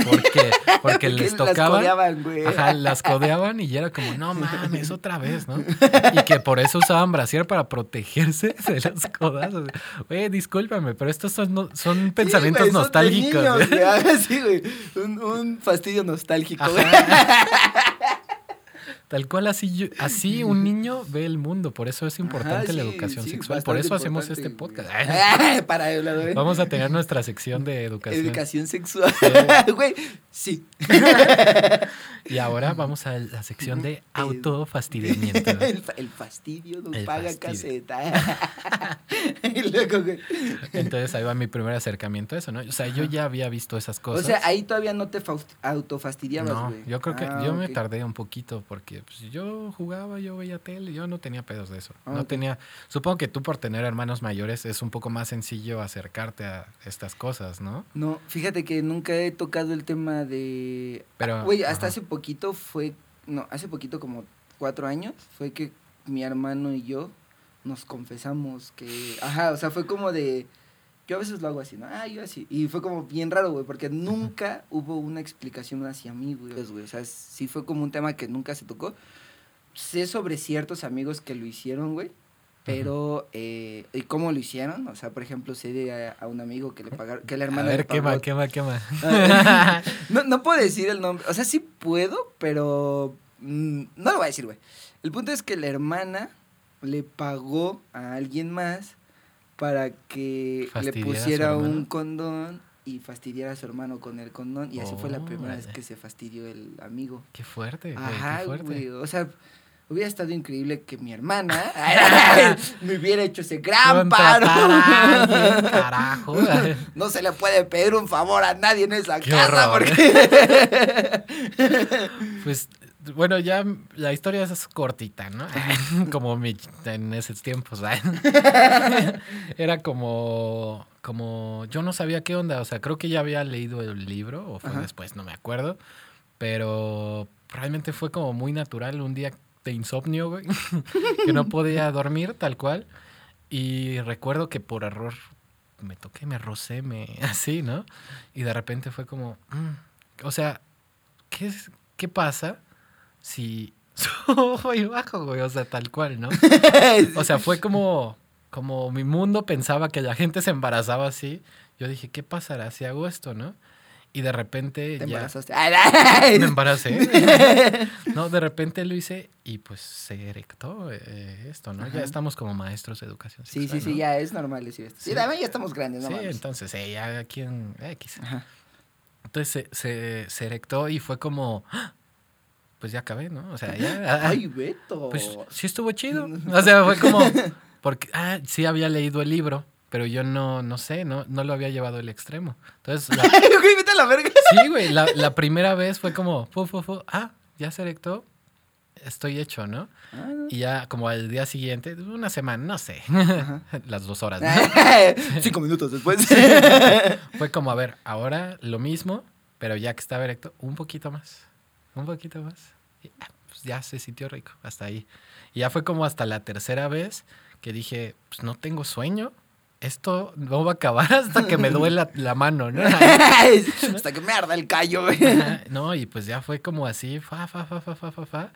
Porque, porque les las tocaba. codeaban, güey. Ajá, las codeaban y ya era como, no mames, otra vez, ¿no? Y que por eso usaban brasier para protegerse de los codazos. Güey, discúlpame, pero estos son, son pensamientos Sí, güey, son de nostálgicos. niños, güey. Sí, güey. Un, un fastidio nostálgico, güey. Ajá. Tal cual así, yo- así un niño ve el mundo, por eso es importante Ajá, la educación sí, sexual, por eso hacemos importante, este podcast. Ay, Para hablar. Vamos a tener nuestra sección de educación. Educación sexual. Güey, sí. Y ahora vamos a la sección de autofastidiamiento. El, fa- el fastidio no El paga fastidio. caseta. y luego, güey. Entonces ahí va mi primer acercamiento a eso, ¿no? O sea, yo ya había visto esas O cosas. sea, ahí todavía no te autofastidiabas, no, güey. yo creo que Ah, yo me tardé un poquito porque pues, yo jugaba, yo veía tele, yo no tenía pedos de eso. Ah, no tenía, supongo que tú por tener hermanos mayores es un poco más sencillo acercarte a estas cosas, ¿no? No, fíjate que nunca he tocado el tema de... Pero, Ah, Güey, hasta ajá. hace poquito fue... No, hace poquito como cuatro años fue que mi hermano y yo nos confesamos que... Ajá, o sea, fue como de... Yo a veces lo hago así, ¿no? Ah, yo así. Y fue como bien raro, güey, porque nunca hubo una explicación hacia mí, güey. Pues, güey, O sea, sí fue como un tema que nunca se tocó. Sé sobre ciertos amigos que lo hicieron, güey. Pero, eh, ¿y cómo lo hicieron? O sea, por ejemplo, sé de a, a un amigo que le pagaron, que la A hermana le ver, quema, quema, quema. Ah, no, no puedo decir el nombre. O sea, sí puedo, pero mm, no lo voy a decir, güey. El punto es que la hermana le pagó a alguien más para que le pusiera un condón y fastidiara a su hermano con el condón. Y así fue la primera vez que se fastidió el amigo. Qué fuerte, güey, Ajá, qué fuerte. güey. O sea, hubiera estado increíble que mi hermana me hubiera hecho ese gran paro. Carajo. No se le puede pedir un favor a nadie en esa Qué casa horror. porque... Pues, bueno, ya la historia es cortita, ¿no? como mi, en esos tiempos. Era como, como, yo no sabía qué onda, o sea, creo que ya había leído el libro, o fue Ajá. después, no me acuerdo, pero realmente fue como muy natural, un día de insomnio, güey, que no podía dormir tal cual, y recuerdo que por error me toqué, me rocé, me, así, ¿no? Y de repente fue como, mm, o sea, ¿qué, es- ¿qué pasa si soy bajo, güey? O sea, tal cual, ¿no? O sea, fue como, como mi mundo pensaba que la gente se embarazaba así. Yo dije, ¿qué pasará si hago esto, no? Y de repente Te ya embarazaste. Me embaracé. No, de repente lo hice y pues se erectó eh, esto, ¿no? Ya estamos como maestros de educación Sí, sexual, sí, sí, ¿no? ya es normal decir esto. Sí, Sí. también ya estamos grandes, ¿no? Sí, mames. entonces, eh, ya aquí en X. Entonces se, se, se erectó y fue como, ¡ah! Pues ya acabé, ¿no? O sea, ya... Ay, Beto. Pues sí estuvo chido. O sea, fue como. Porque, ah, sí había leído el libro, pero yo no, no sé, no, no lo había llevado al extremo. Entonces, la- güey, vete a la verga. sí, güey, la, la primera vez fue como, fu, fu, fu, ah, ya se erectó, estoy hecho, ¿no? Y ya como al día siguiente, una semana, no sé, las dos horas, ¿no? Cinco minutos después. Fue como, a ver, ahora lo mismo, pero ya que estaba erecto, un poquito más, un poquito más. Y, ah, pues ya se sintió rico, hasta ahí. Y ya fue como hasta la tercera vez que dije, pues no tengo sueño, esto no va a acabar hasta que me duela la mano, ¿no? Hasta que me arda el callo, güey. No, y pues ya fue como así, fa, fa, fa, fa, fa, fa, fa.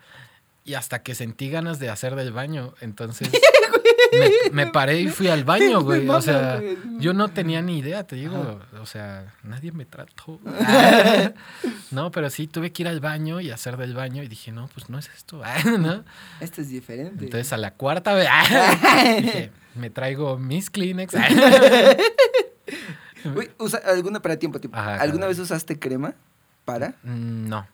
Y hasta que sentí ganas de hacer del baño. Entonces me, me paré y fui al baño, güey. O sea, yo no tenía ni idea, te digo. O sea, nadie me trató. No, pero sí tuve que ir al baño y hacer del baño. Y dije, no, pues no es esto. ¿no? Esto es diferente. Entonces a la cuarta vez dije, me traigo mis Kleenex. Güey, usa, alguna para tiempo, tiempo. Ajá, ¿Alguna claro. vez usaste crema para? Mm, No.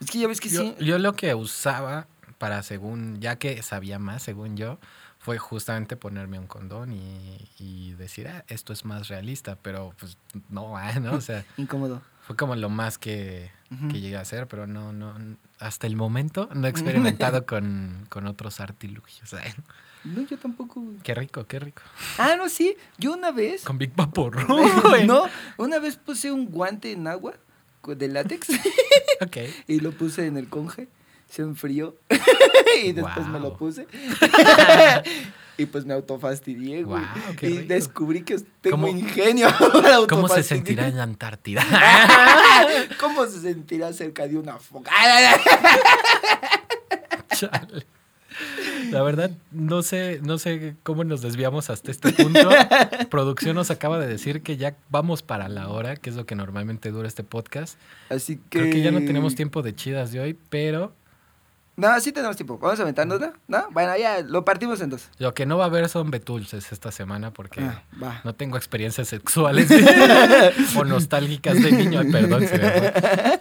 Es que ya ves que Yo, sí. yo lo que usaba para según, ya que sabía más, según yo, fue justamente ponerme un condón y, y decir, ah, esto es más realista, pero pues no, ah, ¿no? O sea, Incómodo. fue como lo más que, que llegué a hacer, pero no, no, hasta el momento no he experimentado con, con otros artilugios. ¿eh? No, yo tampoco. Qué rico, qué rico. Ah, no, sí. Yo una vez. Con Big Vapor. no, una vez puse un guante en agua de látex Ok. y lo puse en el conge. Se enfrió y después me lo puse. y pues me autofastidié, güey. Y rico. descubrí que tengo ¿Cómo- ingenio para ¿Cómo se sentirá en la Antártida? ¿Cómo se sentirá cerca de una foca? Chale. La verdad, no sé, no sé cómo nos desviamos hasta este punto. Producción nos acaba de decir que ya vamos para la hora, que es lo que normalmente dura este podcast. Así que... Creo que ya no tenemos tiempo de chidas de hoy, pero No, sí tenemos tiempo. Vamos a aventárnosla, ¿no? Bueno, ya lo partimos en dos. lo que no va a haber son betulces esta semana porque Ah, va. no tengo experiencias sexuales o nostálgicas de niño. Perdón. se me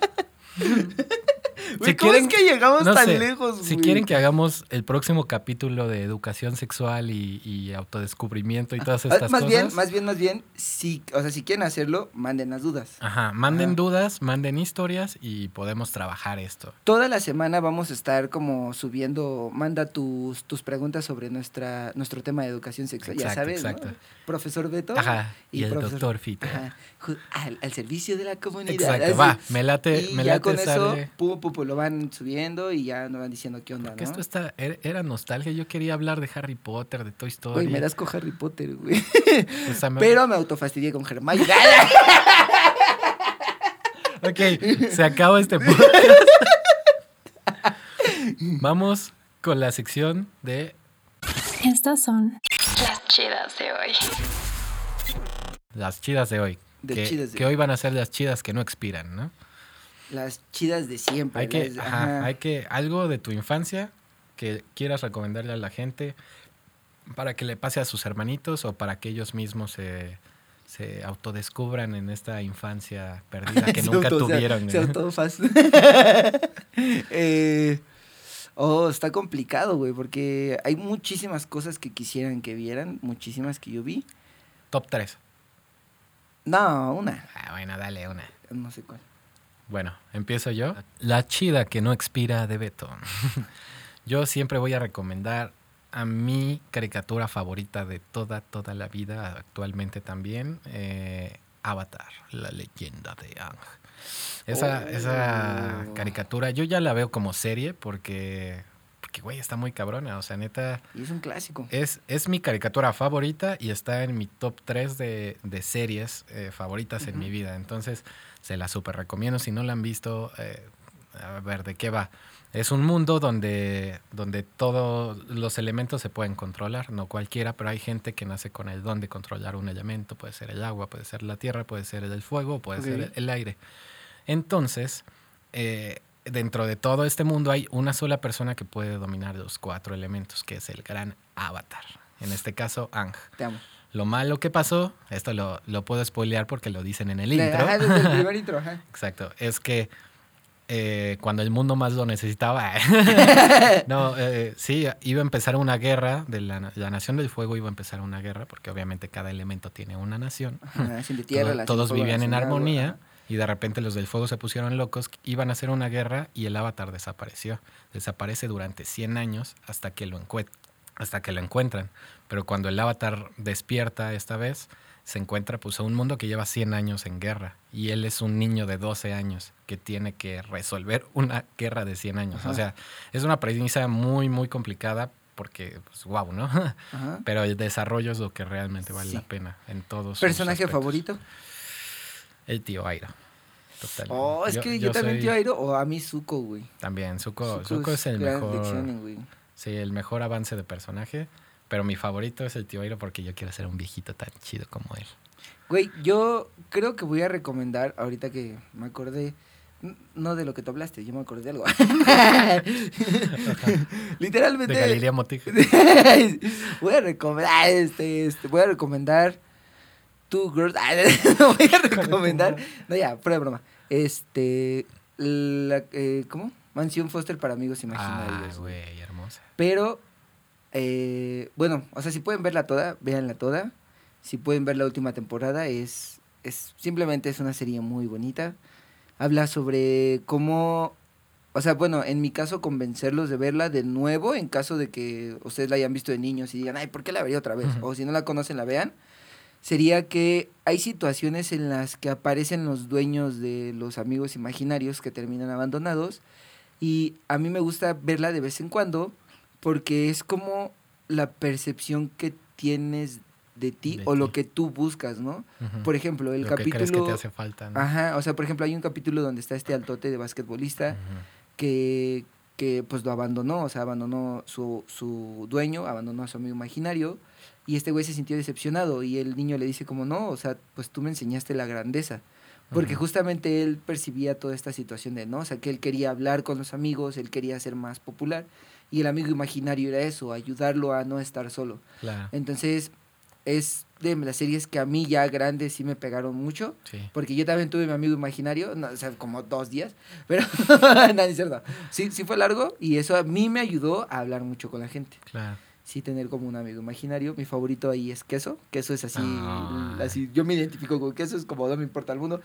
Güey, ¿Cómo es que llegamos no tan sé, lejos, Si quieren que hagamos el próximo capítulo de educación sexual y, y autodescubrimiento y todas Ah, estas más cosas. bien, más bien, más bien, si, o sea, si quieren hacerlo, manden las dudas. Ajá, manden Ajá. dudas, manden historias y podemos trabajar esto. Toda la semana vamos a estar como subiendo, manda tus, tus preguntas sobre nuestra, nuestro tema de educación sexual. ya Exacto, sabes. Profesor Beto. Ajá, y, el profesor- doctor Fito. Ajá, al, al servicio de la comunidad. Exacto, así. va, me late, y me ya late con eso, pum, pum, pum, lo van subiendo y ya nos van diciendo qué onda, Porque ¿no? esto está, era, era nostalgia. Yo quería hablar de Harry Potter, de Toy Story. Güey, me das con Harry Potter, güey. O sea, me- Pero me autofastidié con Hermione. Ok, se acaba este podcast. Vamos con la sección de Estas son Las chidas de hoy. las chidas de hoy. De que, chidas de que hoy. hoy van a ser las chidas que no expiran, ¿no? Las chidas de siempre. Hay que, las- ajá, ajá. hay que, algo de tu infancia que quieras recomendarle a la gente para que le pase a sus hermanitos o para que ellos mismos se, se autodescubran en esta infancia perdida que Se nunca auto- se- tuvieron. Se ¿no? autofas- Eh, oh, está complicado, güey, porque hay muchísimas cosas que quisieran que vieran, muchísimas que yo vi. Top 3. No, una, Ah, bueno, dale una. no sé cuál. Bueno, empiezo yo. La chida que no expira de Beto. yo siempre voy a recomendar a mi caricatura favorita de toda, toda la vida, actualmente también, eh, Avatar, la leyenda de Ang. Esa, esa Oh. caricatura, yo ya la veo como serie porque, porque, güey, está muy cabrona. O sea, neta, Y es un clásico. es, es mi caricatura favorita y está en mi top 3 de, de series eh, favoritas en mi vida. Entonces, se la súper recomiendo. Si no la han visto, eh, a ver de qué va. Es un mundo donde, donde todos los elementos se pueden controlar, no cualquiera, pero hay gente que nace con el don de controlar un elemento. Puede ser el agua, puede ser la tierra, puede ser el fuego, puede ser el aire. Entonces, eh, dentro de todo este mundo hay una sola persona que puede dominar los cuatro elementos, que es el gran avatar. En este caso, Ang. Te amo. Lo malo que pasó, esto lo, lo puedo spoilear porque lo dicen en el intro. ajá, desde el primer intro, ajá. Exacto, es que eh, cuando el mundo más lo necesitaba, no, eh, sí, iba a empezar una guerra, de la, la Nación del Fuego iba a empezar una guerra, porque obviamente cada elemento tiene una nación. Ajá, la nación de tierra, Todo- la nación todos vivían en agua, armonía y de repente los del fuego se pusieron locos, iban a hacer una guerra y el avatar desapareció. Desaparece durante 100 años hasta que lo, hasta que lo encuentran. Pero cuando el avatar despierta esta vez, se encuentra pues a un mundo que lleva 100 años en guerra y él es un niño de 12 años que tiene que resolver una guerra de 100 años. Ajá. O sea, es una premisa muy, muy complicada porque, pues, wow, ¿no? Ajá. Pero el desarrollo es lo que realmente vale Sí. la pena en todos ¿Personaje favorito? El tío Airo. Total. Oh, es que yo, también, soy- tío Airo, o a mí Zuko, güey. También, Zuko, Zuko Zuko es el mejor. güey. Sí, el mejor avance de personaje. Pero mi favorito es el tío Airo porque yo quiero ser un viejito tan chido como él. Güey, yo creo que voy a recomendar, ahorita que me acordé, no de lo que tú hablaste, yo me acordé de algo. Literalmente. De Galilea Motija. voy a recomendar, este, este, voy a recomendar Two Girls. Voy a recomendar. No, ya, fuera de broma. Este. La, eh, ¿Cómo? Mansión Foster para amigos Ah, imaginarios. güey, hermosa. Pero, eh, bueno, o sea, si pueden verla toda, véanla toda. Si pueden ver la última temporada, es, es simplemente es una serie muy bonita. Habla sobre cómo, o sea, bueno, en mi caso, convencerlos de verla de nuevo en caso de que ustedes la hayan visto de niños y digan, ay, ¿por qué la vería otra vez? Ujú. O si no la conocen, la vean. Sería que hay situaciones en las que aparecen los dueños de los amigos imaginarios que terminan abandonados y a mí me gusta verla de vez en cuando porque es como la percepción que tienes de ti De o lo que tú buscas, ¿no? Por ejemplo, el Lo que capítulo... crees que te hace falta, ¿no? Ajá, o sea, por ejemplo, hay un capítulo donde está este altote de basquetbolista que, que pues lo abandonó, o sea, abandonó su, su dueño, abandonó a su amigo imaginario y este güey se sintió decepcionado y el niño le dice como, no, o sea, pues tú me enseñaste la grandeza. Porque justamente él percibía toda esta situación de, ¿no? O sea, que él quería hablar con los amigos, él quería ser más popular y el amigo imaginario era eso, ayudarlo a no estar solo. Claro. Entonces, es de las series que a mí ya grandes sí me pegaron mucho. Sí. Porque yo también tuve mi amigo imaginario, no, o sea, como dos días, pero no, es cierto. Sí, sí fue largo y eso a mí me ayudó a hablar mucho con la gente. Claro. Sí, tener como un amigo imaginario. Mi favorito ahí es queso. Queso es así, Ay. así. Yo me identifico con queso, es como no me importa el mundo.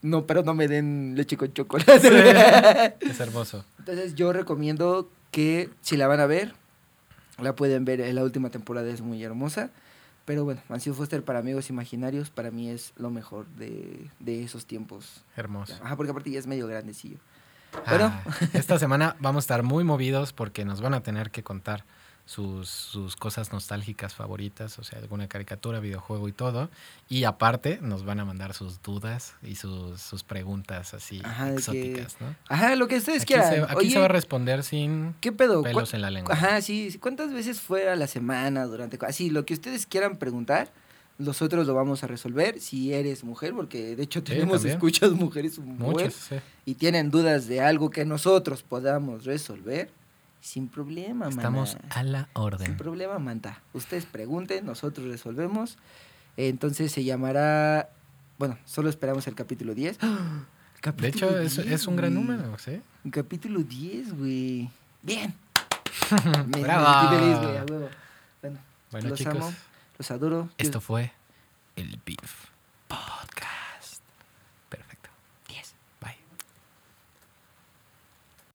No, pero no me den leche con chocolate. Es hermoso. Entonces yo recomiendo que si la van a ver, la pueden ver. La última temporada es muy hermosa. Pero bueno, Mansión Foster para amigos imaginarios, para mí es lo mejor de, de esos tiempos. Hermoso. Ajá, porque aparte ya es medio grandecillo. Bueno. Ah, esta semana vamos a estar muy movidos porque nos van a tener que contar sus, sus cosas nostálgicas favoritas, o sea, alguna caricatura, videojuego y todo. Y aparte nos van a mandar sus dudas y sus, sus preguntas así Ajá, de que- exóticas, ¿no? Ajá, lo que ustedes Aquí, quieran. se, aquí Oye, se va a responder sin ¿qué pedo? pelos ¿Cuán- en la lengua. Ajá, sí, sí. ¿Cuántas veces fue a la semana durante... Así, lo que ustedes quieran preguntar, nosotros lo vamos a resolver si eres mujer, porque de hecho Sí, tenemos también. escuchas mujeres Muchos, sí. y tienen dudas de algo que nosotros podamos resolver, sin problema, Estamos maná. a la Sin orden. problema, manta. Ustedes pregunten, nosotros resolvemos. Entonces se llamará... Bueno, solo esperamos el capítulo 10. ¡Ah! De Capítulo hecho, es, 10, es un gran número, ¿sí? Un capítulo 10, güey. Bien. Me, me Bravo. feliz, güey. Bueno, Bueno, los chicos, amo, los adoro. esto fue el beef.